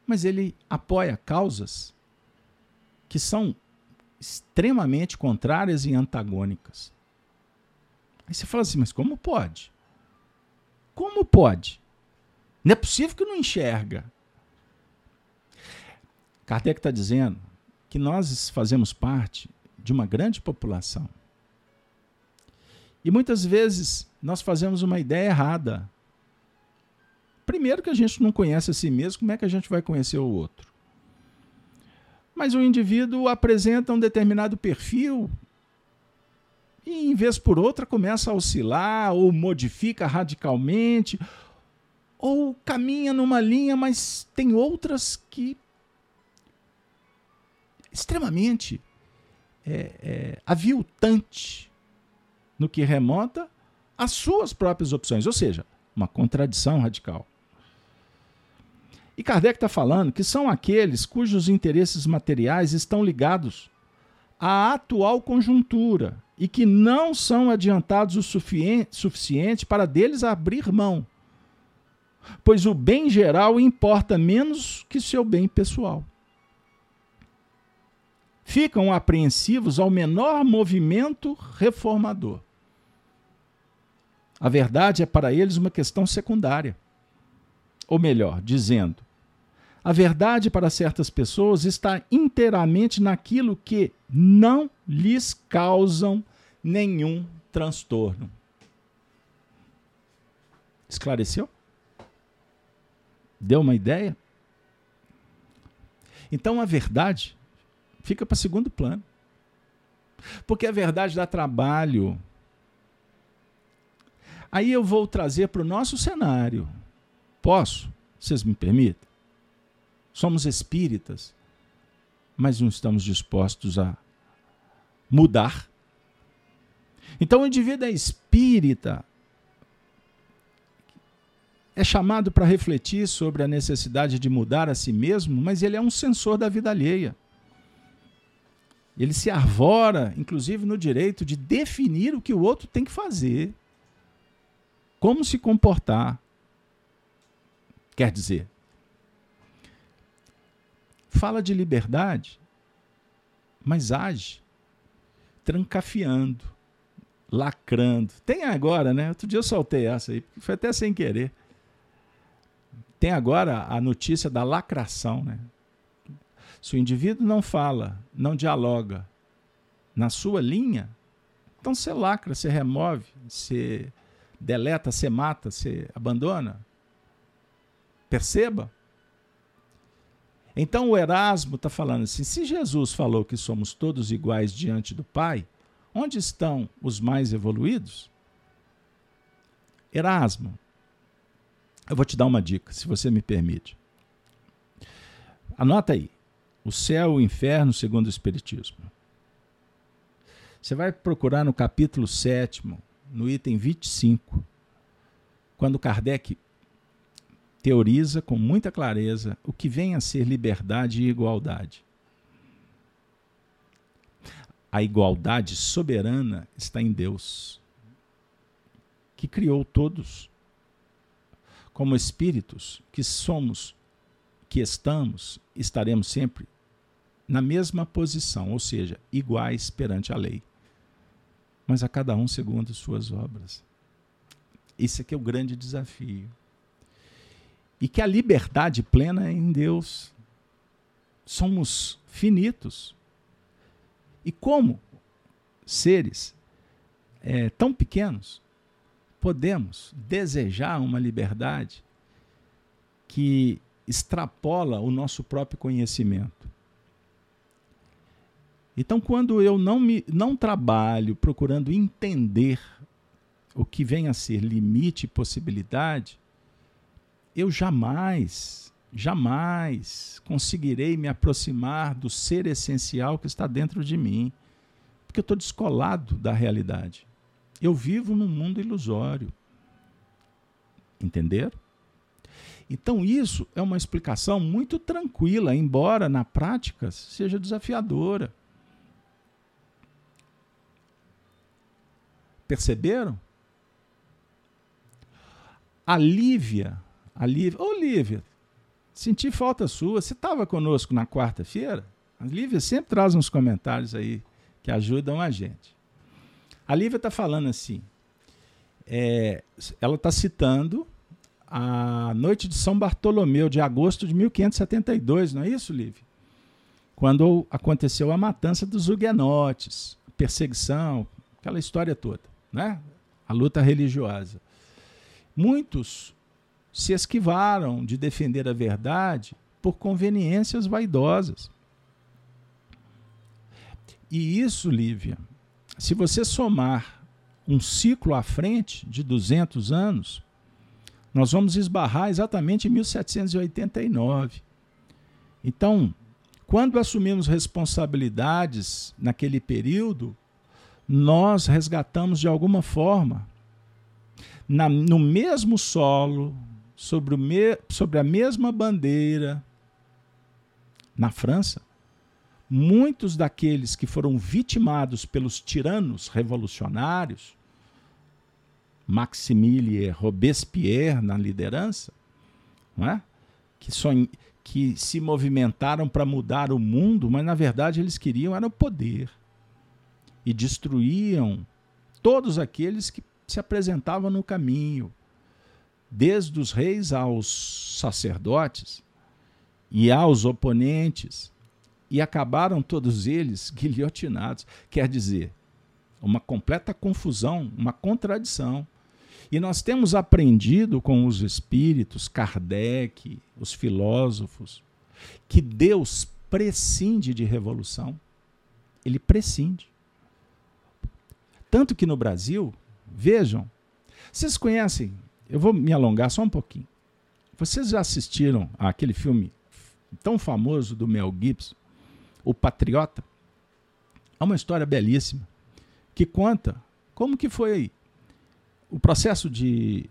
mas ele apoia causas que são extremamente contrárias e antagônicas. Aí você fala assim, mas como pode? Como pode? Não é possível que não enxerga. Kardec está dizendo que nós fazemos parte de uma grande população. E muitas vezes nós fazemos uma ideia errada Primeiro que a gente não conhece a si mesmo, como é que a gente vai conhecer o outro? Mas o indivíduo apresenta um determinado perfil e, em vez por outra, começa a oscilar ou modifica radicalmente ou caminha numa linha, mas tem outras que extremamente é, é, aviltante no que remonta às suas próprias opções, ou seja, uma contradição radical. E Kardec está falando que são aqueles cujos interesses materiais estão ligados à atual conjuntura e que não são adiantados o suficiente para deles abrir mão, pois o bem geral importa menos que seu bem pessoal. Ficam apreensivos ao menor movimento reformador. A verdade é para eles uma questão secundária. Ou melhor, dizendo, a verdade para certas pessoas está inteiramente naquilo que não lhes causam nenhum transtorno. Esclareceu? Deu uma ideia? Então a verdade fica para segundo plano. Porque a verdade dá trabalho. Aí eu vou trazer para o nosso cenário. Posso? Vocês me permitem? Somos espíritas, mas não estamos dispostos a mudar. Então o indivíduo é espírita, é chamado para refletir sobre a necessidade de mudar a si mesmo, mas ele é um censor da vida alheia. Ele se arvora, inclusive, no direito de definir o que o outro tem que fazer, como se comportar. Quer dizer, fala de liberdade, mas age trancafiando, lacrando. Tem agora, né? Outro dia eu soltei essa aí, foi até sem querer. Tem agora a notícia da lacração, né? Se o indivíduo não fala, não dialoga na sua linha, então você lacra, você remove, você deleta, você mata, você abandona. Perceba? Então o Erasmo está falando assim: se Jesus falou que somos todos iguais diante do Pai, onde estão os mais evoluídos? Erasmo, eu vou te dar uma dica, se você me permite. Anota aí: o céu e o inferno segundo o Espiritismo. Você vai procurar no capítulo 7, no item 25, quando Kardec teoriza com muita clareza o que vem a ser liberdade e igualdade. A igualdade soberana está em Deus, que criou todos. Como espíritos que somos, que estamos, estaremos sempre na mesma posição, ou seja, iguais perante a lei. Mas a cada um segundo suas obras. Esse aqui é o grande desafio e que a liberdade plena é em Deus. Somos finitos. E como seres é, tão pequenos, podemos desejar uma liberdade que extrapola o nosso próprio conhecimento. Então, quando eu não, me, não trabalho procurando entender o que vem a ser limite e possibilidade, eu jamais, jamais conseguirei me aproximar do ser essencial que está dentro de mim, porque eu estou descolado da realidade. Eu vivo num mundo ilusório. Entenderam? Então, isso é uma explicação muito tranquila, embora na prática seja desafiadora. Perceberam? A Lívia a Lívia, ô Lívia, senti falta sua. Você estava conosco na quarta-feira? A Lívia sempre traz uns comentários aí que ajudam a gente. A Lívia está falando assim, é, ela está citando a noite de São Bartolomeu, de agosto de 1572, não é isso, Lívia? Quando aconteceu a matança dos huguenotes, perseguição, aquela história toda, né? A luta religiosa. Muitos se esquivaram de defender a verdade por conveniências vaidosas. E isso, Lívia, se você somar um ciclo à frente de 200 anos, nós vamos esbarrar exatamente em 1789. Então, quando assumimos responsabilidades naquele período, nós resgatamos de alguma forma, na, no mesmo solo, sobre, o me, sobre a mesma bandeira na França, muitos daqueles que foram vitimados pelos tiranos revolucionários, Maximilien Robespierre na liderança, é? que, sonh que se movimentaram para mudar o mundo, mas na verdade eles queriam era o poder e destruíam todos aqueles que se apresentavam no caminho, desde os reis aos sacerdotes e aos oponentes, e acabaram todos eles *laughs* guilhotinados. Quer dizer, uma completa confusão, uma contradição. E nós temos aprendido com os espíritos, Kardec, os filósofos, que Deus prescinde de revolução. Ele prescinde. Tanto que no Brasil, vejam, vocês conhecem, eu vou me alongar só um pouquinho. Vocês já assistiram àquele filme tão famoso do Mel Gibson, O Patriota? É uma história belíssima que conta como que foi o processo de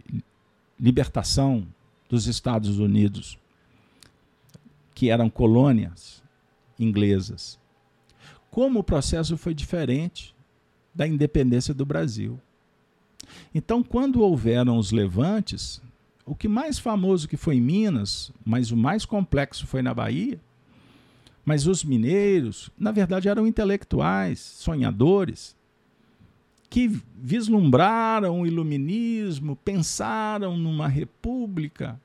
libertação dos Estados Unidos, que eram colônias inglesas. Como o processo foi diferente da independência do Brasil. Então, quando houveram os levantes, o que mais famoso que foi em Minas, mas o mais complexo foi na Bahia, mas os mineiros, na verdade, eram intelectuais, sonhadores, que vislumbraram o iluminismo, pensaram numa república,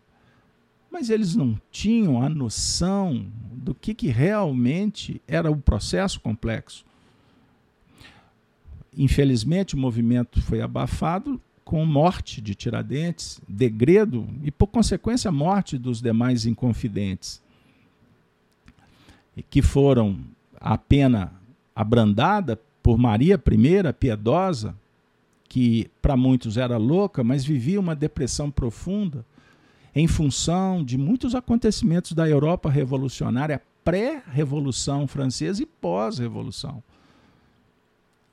mas eles não tinham a noção do que, que realmente era o processo complexo. Infelizmente, o movimento foi abafado com morte de Tiradentes, degredo e, por consequência, morte dos demais inconfidentes, que foram a pena abrandada por Maria I, piedosa, que para muitos era louca, mas vivia uma depressão profunda em função de muitos acontecimentos da Europa revolucionária, pré-revolução francesa e pós-revolução.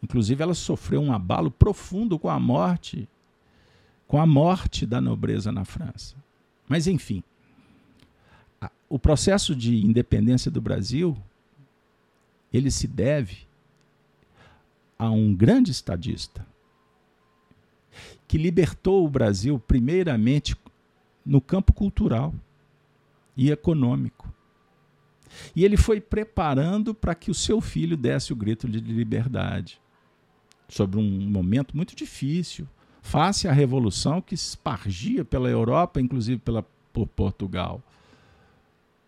Inclusive, ela sofreu um abalo profundo com a morte, com a morte da nobreza na França. Mas, enfim, o processo de independência do Brasil, ele se deve a um grande estadista que libertou o Brasil primeiramente no campo cultural e econômico. E ele foi preparando para que o seu filho desse o grito de liberdade sobre um momento muito difícil, face à revolução que espargia pela Europa, inclusive pela, por Portugal.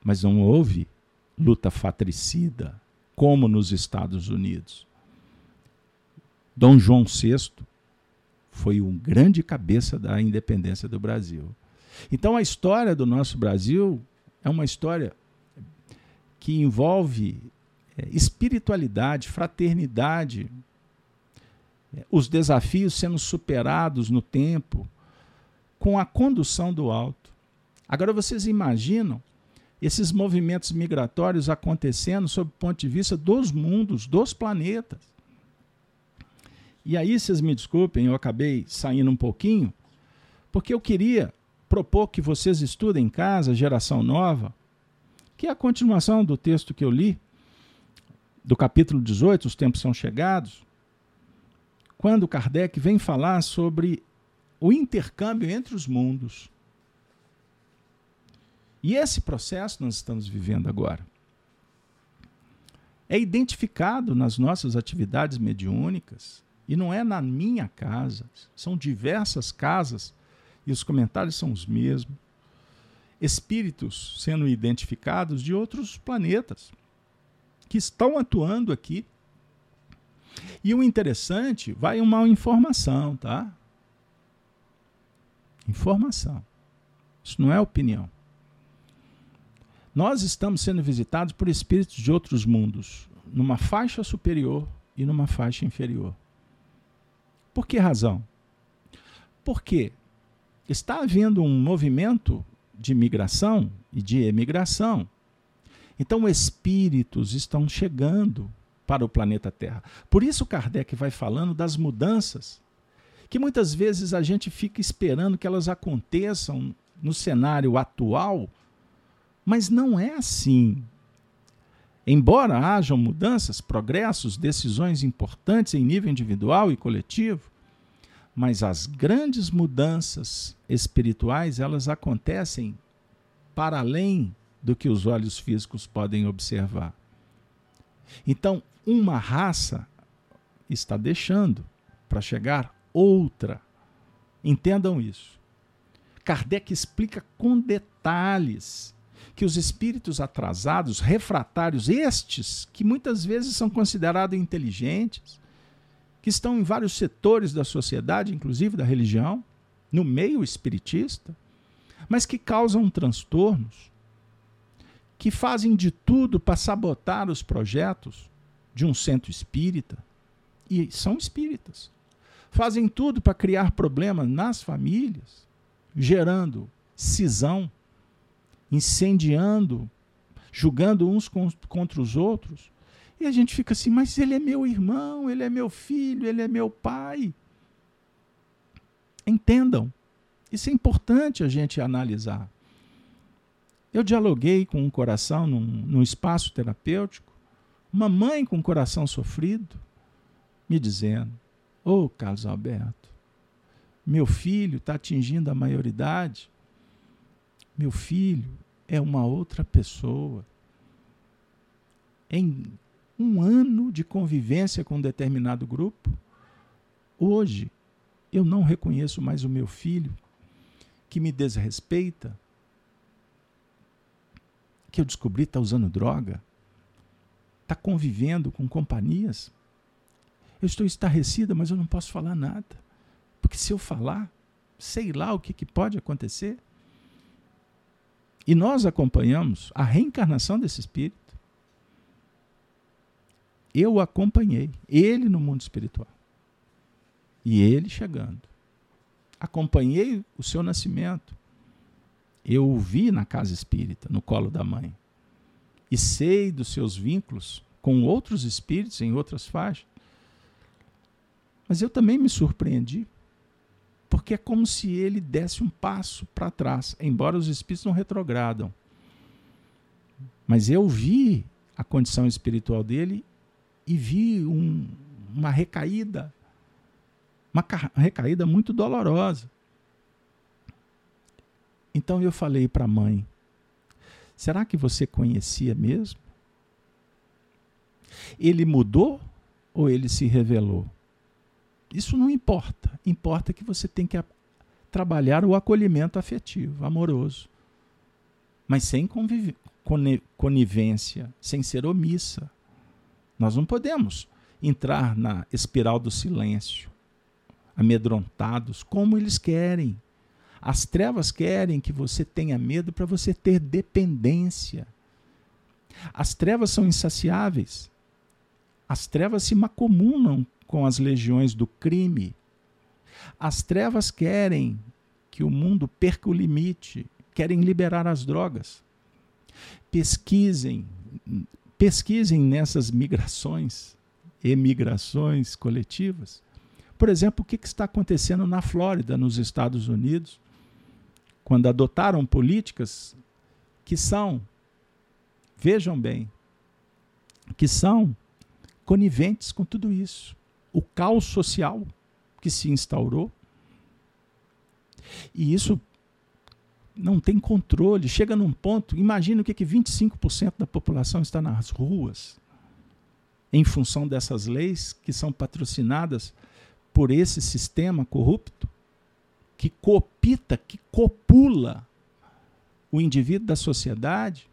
Mas não houve luta fratricida como nos Estados Unidos. Dom João VI foi um grande cabeça da independência do Brasil. Então a história do nosso Brasil é uma história que envolve é, espiritualidade, fraternidade, os desafios sendo superados no tempo, com a condução do alto. Agora vocês imaginam esses movimentos migratórios acontecendo sob o ponto de vista dos mundos, dos planetas. E aí, vocês me desculpem, eu acabei saindo um pouquinho, porque eu queria propor que vocês estudem em casa, Geração Nova, que é a continuação do texto que eu li, do capítulo 18, Os Tempos São Chegados, quando Kardec vem falar sobre o intercâmbio entre os mundos. E esse processo nós estamos vivendo agora. É identificado nas nossas atividades mediúnicas, e não é na minha casa, são diversas casas e os comentários são os mesmos. Espíritos sendo identificados de outros planetas que estão atuando aqui. E o interessante, vai uma informação, tá? Informação. Isso não é opinião. Nós estamos sendo visitados por espíritos de outros mundos, numa faixa superior e numa faixa inferior. Por que razão? Porque está havendo um movimento de migração e de emigração. Então, espíritos estão chegando para o planeta Terra. Por isso, Kardec vai falando das mudanças, que muitas vezes a gente fica esperando que elas aconteçam no cenário atual, mas não é assim. embora hajam mudanças, progressos, decisões importantes em nível individual e coletivo, mas as grandes mudanças espirituais, elas acontecem para além do que os olhos físicos podem observar. Então, uma raça está deixando para chegar outra. Entendam isso. Kardec explica com detalhes que os espíritos atrasados, refratários, estes que muitas vezes são considerados inteligentes, que estão em vários setores da sociedade, inclusive da religião, no meio espiritista, mas que causam transtornos, que fazem de tudo para sabotar os projetos de um centro espírita, e são espíritas. Fazem tudo para criar problemas nas famílias, gerando cisão, incendiando, julgando uns contra os outros. E a gente fica assim, mas ele é meu irmão, ele é meu filho, ele é meu pai. Entendam, isso é importante a gente analisar. Eu dialoguei com um coração num, num espaço terapêutico, uma mãe com coração sofrido, me dizendo: Ô oh, Carlos Alberto, meu filho está atingindo a maioridade, meu filho é uma outra pessoa. Em um ano de convivência com um determinado grupo, hoje eu não reconheço mais o meu filho que me desrespeita, que eu descobri está usando droga, está convivendo com companhias. Eu estou estarrecida, mas eu não posso falar nada. Porque se eu falar, sei lá o que, que pode acontecer. E nós acompanhamos a reencarnação desse espírito. Eu o acompanhei, ele no mundo espiritual. E ele chegando. Acompanhei o seu nascimento. Eu o vi na casa espírita, no colo da mãe. E sei dos seus vínculos com outros espíritos em outras faixas. Mas eu também me surpreendi porque é como se ele desse um passo para trás, embora os espíritos não retrogradam. Mas eu vi a condição espiritual dele e vi um, uma recaída, uma recaída muito dolorosa. Então eu falei para a mãe: será que você conhecia mesmo? Ele mudou ou ele se revelou? Isso não importa. Importa que você tem que trabalhar o acolhimento afetivo, amoroso. Mas sem conivência, sem ser omissa. Nós não podemos entrar na espiral do silêncio, amedrontados, como eles querem. As trevas querem que você tenha medo para você ter dependência. As trevas são insaciáveis. As trevas se macomunam com as legiões do crime. As trevas querem que o mundo perca o limite, querem liberar as drogas. Pesquisem, pesquisem nessas migrações, emigrações coletivas. Por exemplo, o que está acontecendo na Flórida, nos Estados Unidos, quando adotaram políticas que são, vejam bem, que são coniventes com tudo isso o caos social que se instaurou. E isso não tem controle. Chega num ponto, imagina o que, que 25% da população está nas ruas em função dessas leis que são patrocinadas por esse sistema corrupto que copita, que copula o indivíduo da sociedade,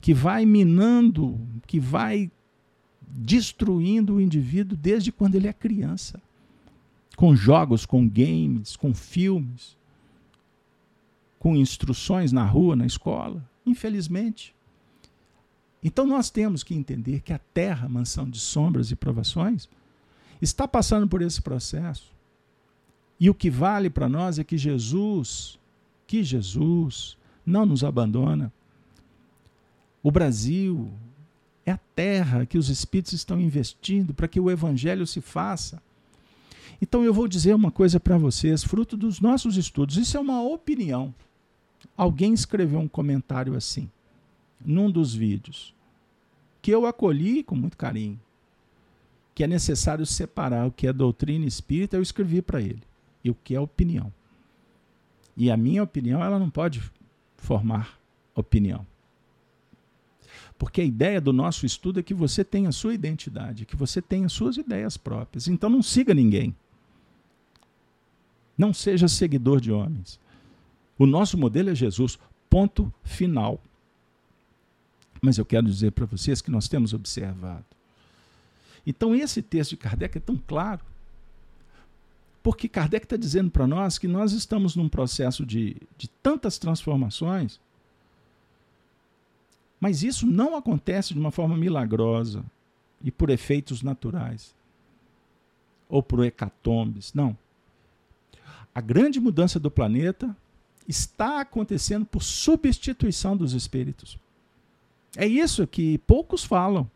que vai minando, que vai destruindo o indivíduo desde quando ele é criança. Com jogos, com games, com filmes, com instruções na rua, na escola. Infelizmente. Então nós temos que entender que a terra, mansão de sombras e provações, está passando por esse processo. E o que vale para nós é que Jesus, que Jesus, não nos abandona. O Brasil, é a terra que os espíritos estão investindo para que o evangelho se faça. Então eu vou dizer uma coisa para vocês, fruto dos nossos estudos. Isso é uma opinião. Alguém escreveu um comentário assim, num dos vídeos. que eu acolhi com muito carinho. Que é necessário separar o que é doutrina espírita, eu escrevi para ele, e o que é opinião. E a minha opinião, ela não pode formar opinião. Porque a ideia do nosso estudo é que você tenha a sua identidade, que você tenha suas ideias próprias. Então não siga ninguém. Não seja seguidor de homens. O nosso modelo é Jesus. Ponto final. Mas eu quero dizer para vocês que nós temos observado. Então, esse texto de Kardec é tão claro. Porque Kardec está dizendo para nós que nós estamos num processo de, de tantas transformações mas isso não acontece de uma forma milagrosa e por efeitos naturais ou por hecatombes. Não. A grande mudança do planeta está acontecendo por substituição dos espíritos. É isso que poucos falam.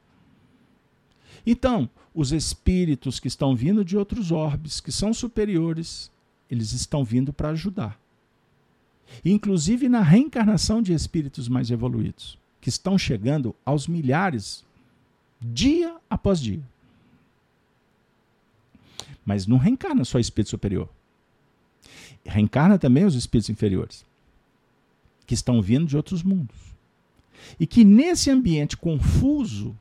Então, os espíritos que estão vindo de outros orbes, que são superiores, eles estão vindo para ajudar. Inclusive na reencarnação de espíritos mais evoluídos que estão chegando aos milhares, dia após dia. Mas não reencarna só espírito superior. Reencarna também os espíritos inferiores, que estão vindo de outros mundos. E que nesse ambiente confuso,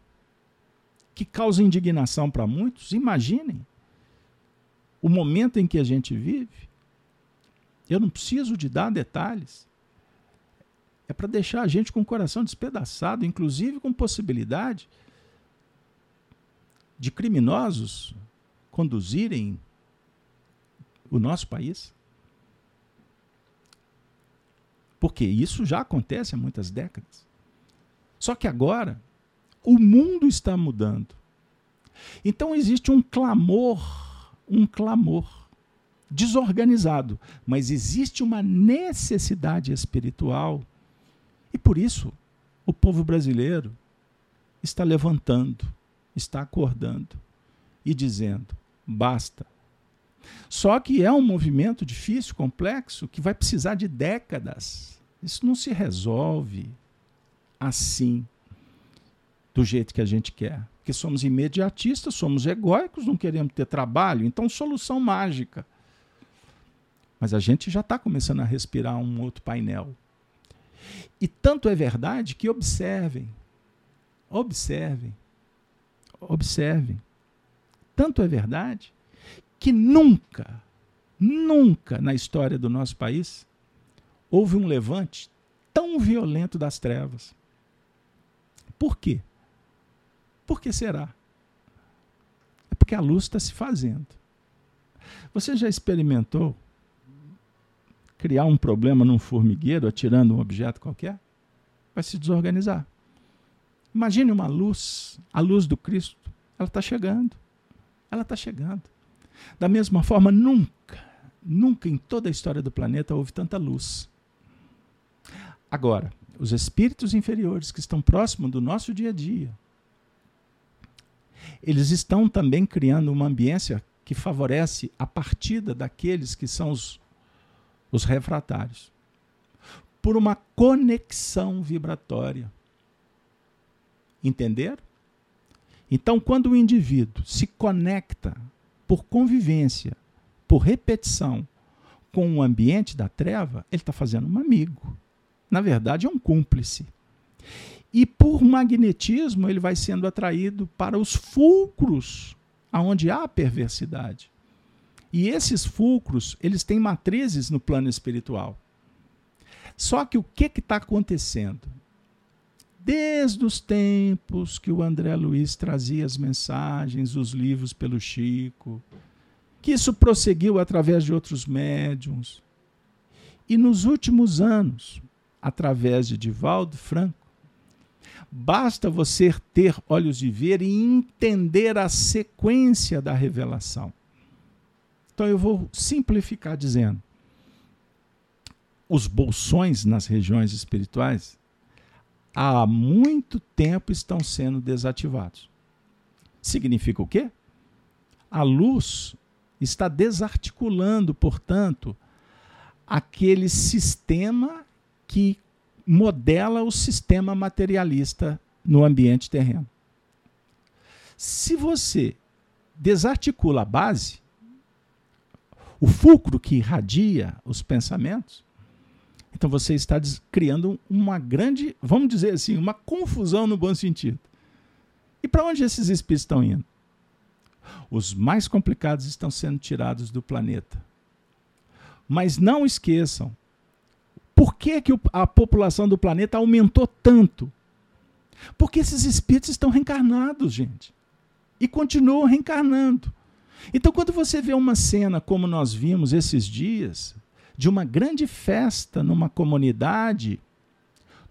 que causa indignação para muitos, imaginem o momento em que a gente vive. Eu não preciso de dar detalhes é para deixar a gente com o coração despedaçado, inclusive com possibilidade de criminosos conduzirem o nosso país. Porque isso já acontece há muitas décadas. Só que agora o mundo está mudando. Então existe um clamor, um clamor desorganizado, mas existe uma necessidade espiritual e por isso, o povo brasileiro está levantando, está acordando e dizendo: basta. Só que é um movimento difícil, complexo, que vai precisar de décadas. Isso não se resolve assim, do jeito que a gente quer. Porque somos imediatistas, somos egóicos, não queremos ter trabalho, então solução mágica. Mas a gente já está começando a respirar um outro painel. E tanto é verdade que observem, observem, observem. Tanto é verdade que nunca, nunca na história do nosso país houve um levante tão violento das trevas. Por quê? Por que será? É porque a luz está se fazendo. Você já experimentou criar um problema num formigueiro atirando um objeto qualquer, vai se desorganizar. Imagine uma luz, a luz do Cristo, ela está chegando. Ela está chegando. Da mesma forma, nunca, nunca em toda a história do planeta houve tanta luz. Agora, os espíritos inferiores que estão próximos do nosso dia a dia, eles estão também criando uma ambiência que favorece a partida daqueles que são os os refratários, por uma conexão vibratória. Entenderam? Então, quando o indivíduo se conecta por convivência, por repetição, com o ambiente da treva, ele está fazendo um amigo. Na verdade, é um cúmplice. E por magnetismo, ele vai sendo atraído para os fulcros aonde há perversidade. E esses fulcros, eles têm matrizes no plano espiritual. Só que o que está acontecendo? Desde os tempos que o André Luiz trazia as mensagens, os livros pelo Chico, que isso prosseguiu através de outros médiums. E nos últimos anos, através de Divaldo Franco, basta você ter olhos de ver e entender a sequência da revelação. Então eu vou simplificar dizendo: os bolsões nas regiões espirituais há muito tempo estão sendo desativados. Significa o quê? A luz está desarticulando, portanto, aquele sistema que modela o sistema materialista no ambiente terreno. Se você desarticula a base, o fulcro que irradia os pensamentos, então você está criando uma grande, vamos dizer assim, uma confusão no bom sentido. E para onde esses espíritos estão indo? Os mais complicados estão sendo tirados do planeta. Mas não esqueçam, por que, que a população do planeta aumentou tanto? Porque esses espíritos estão reencarnados, gente. E continuam reencarnando. Então, quando você vê uma cena como nós vimos esses dias, de uma grande festa numa comunidade,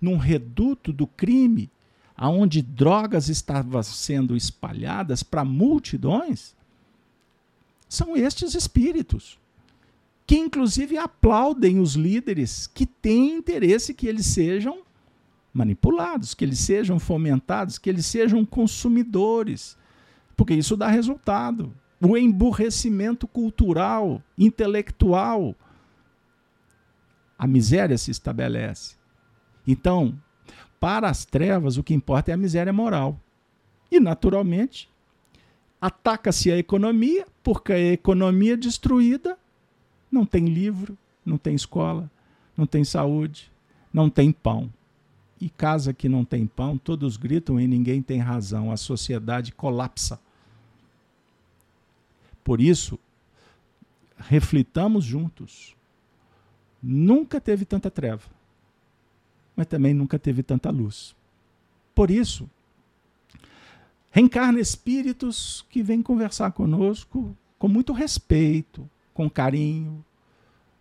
num reduto do crime, aonde drogas estavam sendo espalhadas para multidões, são estes espíritos que inclusive aplaudem os líderes que têm interesse que eles sejam manipulados, que eles sejam fomentados, que eles sejam consumidores, porque isso dá resultado. O emburrecimento cultural, intelectual, a miséria se estabelece. Então, para as trevas, o que importa é a miséria moral. E, naturalmente, ataca-se a economia, porque a economia destruída não tem livro, não tem escola, não tem saúde, não tem pão. E casa que não tem pão, todos gritam e ninguém tem razão, a sociedade colapsa. Por isso, reflitamos juntos nunca teve tanta treva, mas também nunca teve tanta luz. Por isso, reencarna espíritos que vêm conversar conosco com muito respeito, com carinho,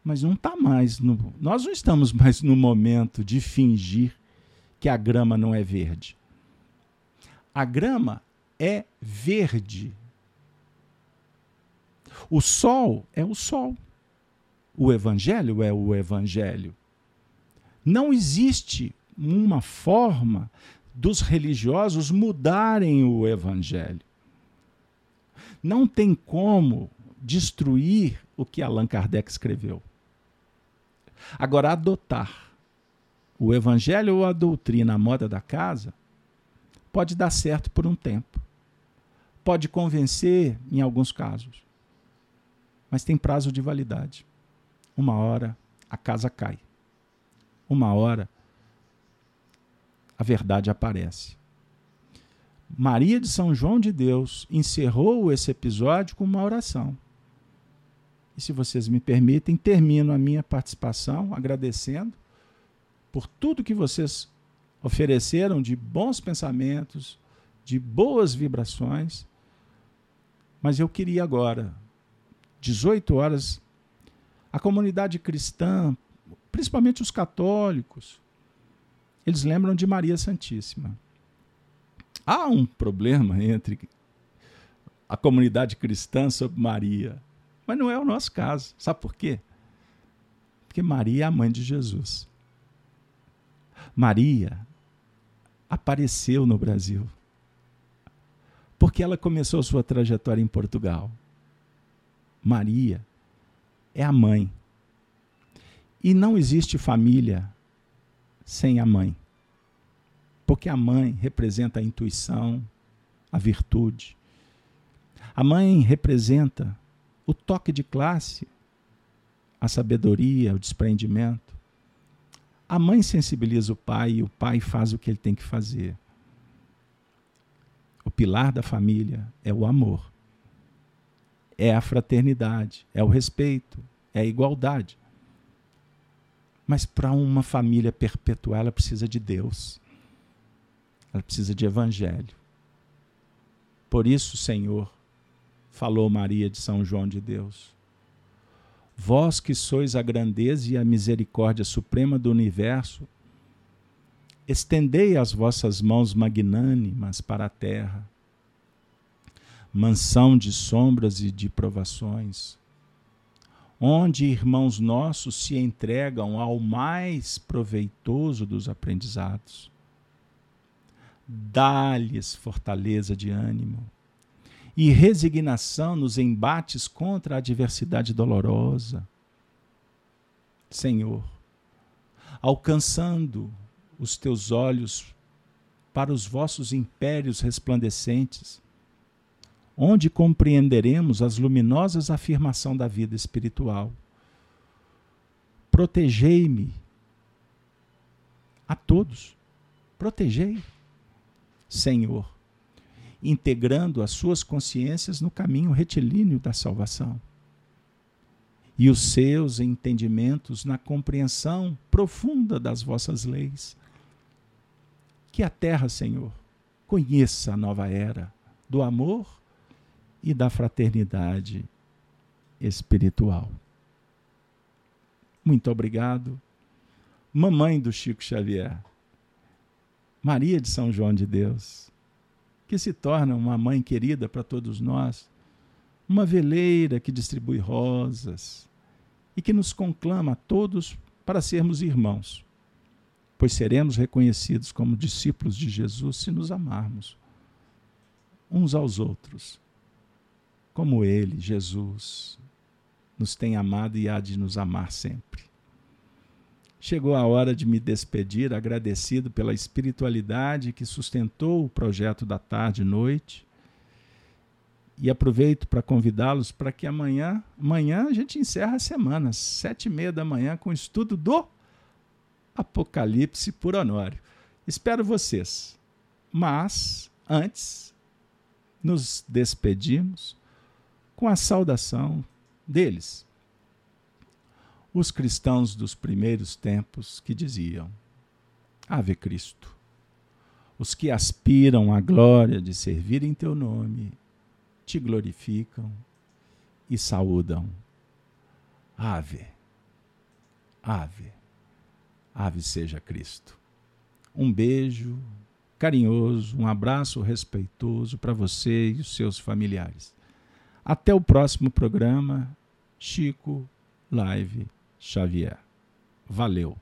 mas não está mais no, nós não estamos mais no momento de fingir que a grama não é verde. A grama é verde. O sol é o sol. O evangelho é o evangelho. Não existe uma forma dos religiosos mudarem o evangelho. Não tem como destruir o que Allan Kardec escreveu. Agora, adotar o evangelho ou a doutrina à moda da casa pode dar certo por um tempo. Pode convencer em alguns casos. Mas tem prazo de validade uma hora a casa cai. Uma hora a verdade aparece. Maria de São João de Deus encerrou esse episódio com uma oração. E se vocês me permitem, termino a minha participação agradecendo por tudo que vocês ofereceram de bons pensamentos, de boas vibrações. Mas eu queria agora, 18 horas, a comunidade cristã, principalmente os católicos, eles lembram de Maria Santíssima. Há um problema entre a comunidade cristã sobre Maria, mas não é o nosso caso. Sabe por quê? Porque Maria é a mãe de Jesus. Maria apareceu no Brasil porque ela começou sua trajetória em Portugal. Maria é a mãe. E não existe família sem a mãe. Porque a mãe representa a intuição, a virtude. A mãe representa o toque de classe, a sabedoria, o desprendimento. A mãe sensibiliza o pai e o pai faz o que ele tem que fazer. O pilar da família é o amor é a fraternidade, é o respeito, é a igualdade. Mas para uma família perpetuar, ela precisa de Deus. Ela precisa de evangelho. Por isso, Senhor, falou Maria de São João de Deus. Vós que sois a grandeza e a misericórdia suprema do universo, estendei as vossas mãos magnânimas para a terra mansão de sombras e de provações, onde irmãos nossos se entregam ao mais proveitoso dos aprendizados. Dá-lhes fortaleza de ânimo e resignação nos embates contra a adversidade dolorosa. Senhor, alcançando os teus olhos para os vossos impérios resplandecentes, onde compreenderemos as luminosas afirmações da vida espiritual. Protegei-me a todos. Protegei, Senhor, integrando as suas consciências no caminho retilíneo da salvação e os seus entendimentos na compreensão profunda das vossas leis. Que a terra, Senhor, conheça a nova era do amor e da fraternidade espiritual. Muito obrigado. Mamãe do Chico Xavier, Maria de São João de Deus, que se torna uma mãe querida para todos nós uma veleira que distribui rosas e que nos conclama a todos para sermos irmãos, pois seremos reconhecidos como discípulos de Jesus se nos amarmos uns aos outros, como Ele, Jesus, nos tem amado e há de nos amar sempre. Chegou a hora de me despedir, agradecido pela espiritualidade que sustentou o projeto da tarde e noite e aproveito para convidá-los para que amanhã, amanhã a gente encerra a semana, sete e meia da manhã, com o estudo do Apocalipse por Honório. Espero vocês. Mas, antes, nos despedimos com a saudação deles. Os cristãos dos primeiros tempos que diziam: Ave Cristo. Os que aspiram à glória de servir em teu nome te glorificam e saúdam. Ave, ave, ave seja Cristo. Um beijo carinhoso, um abraço respeitoso para você e os seus familiares. Até o próximo programa, Chico Live Xavier. Valeu!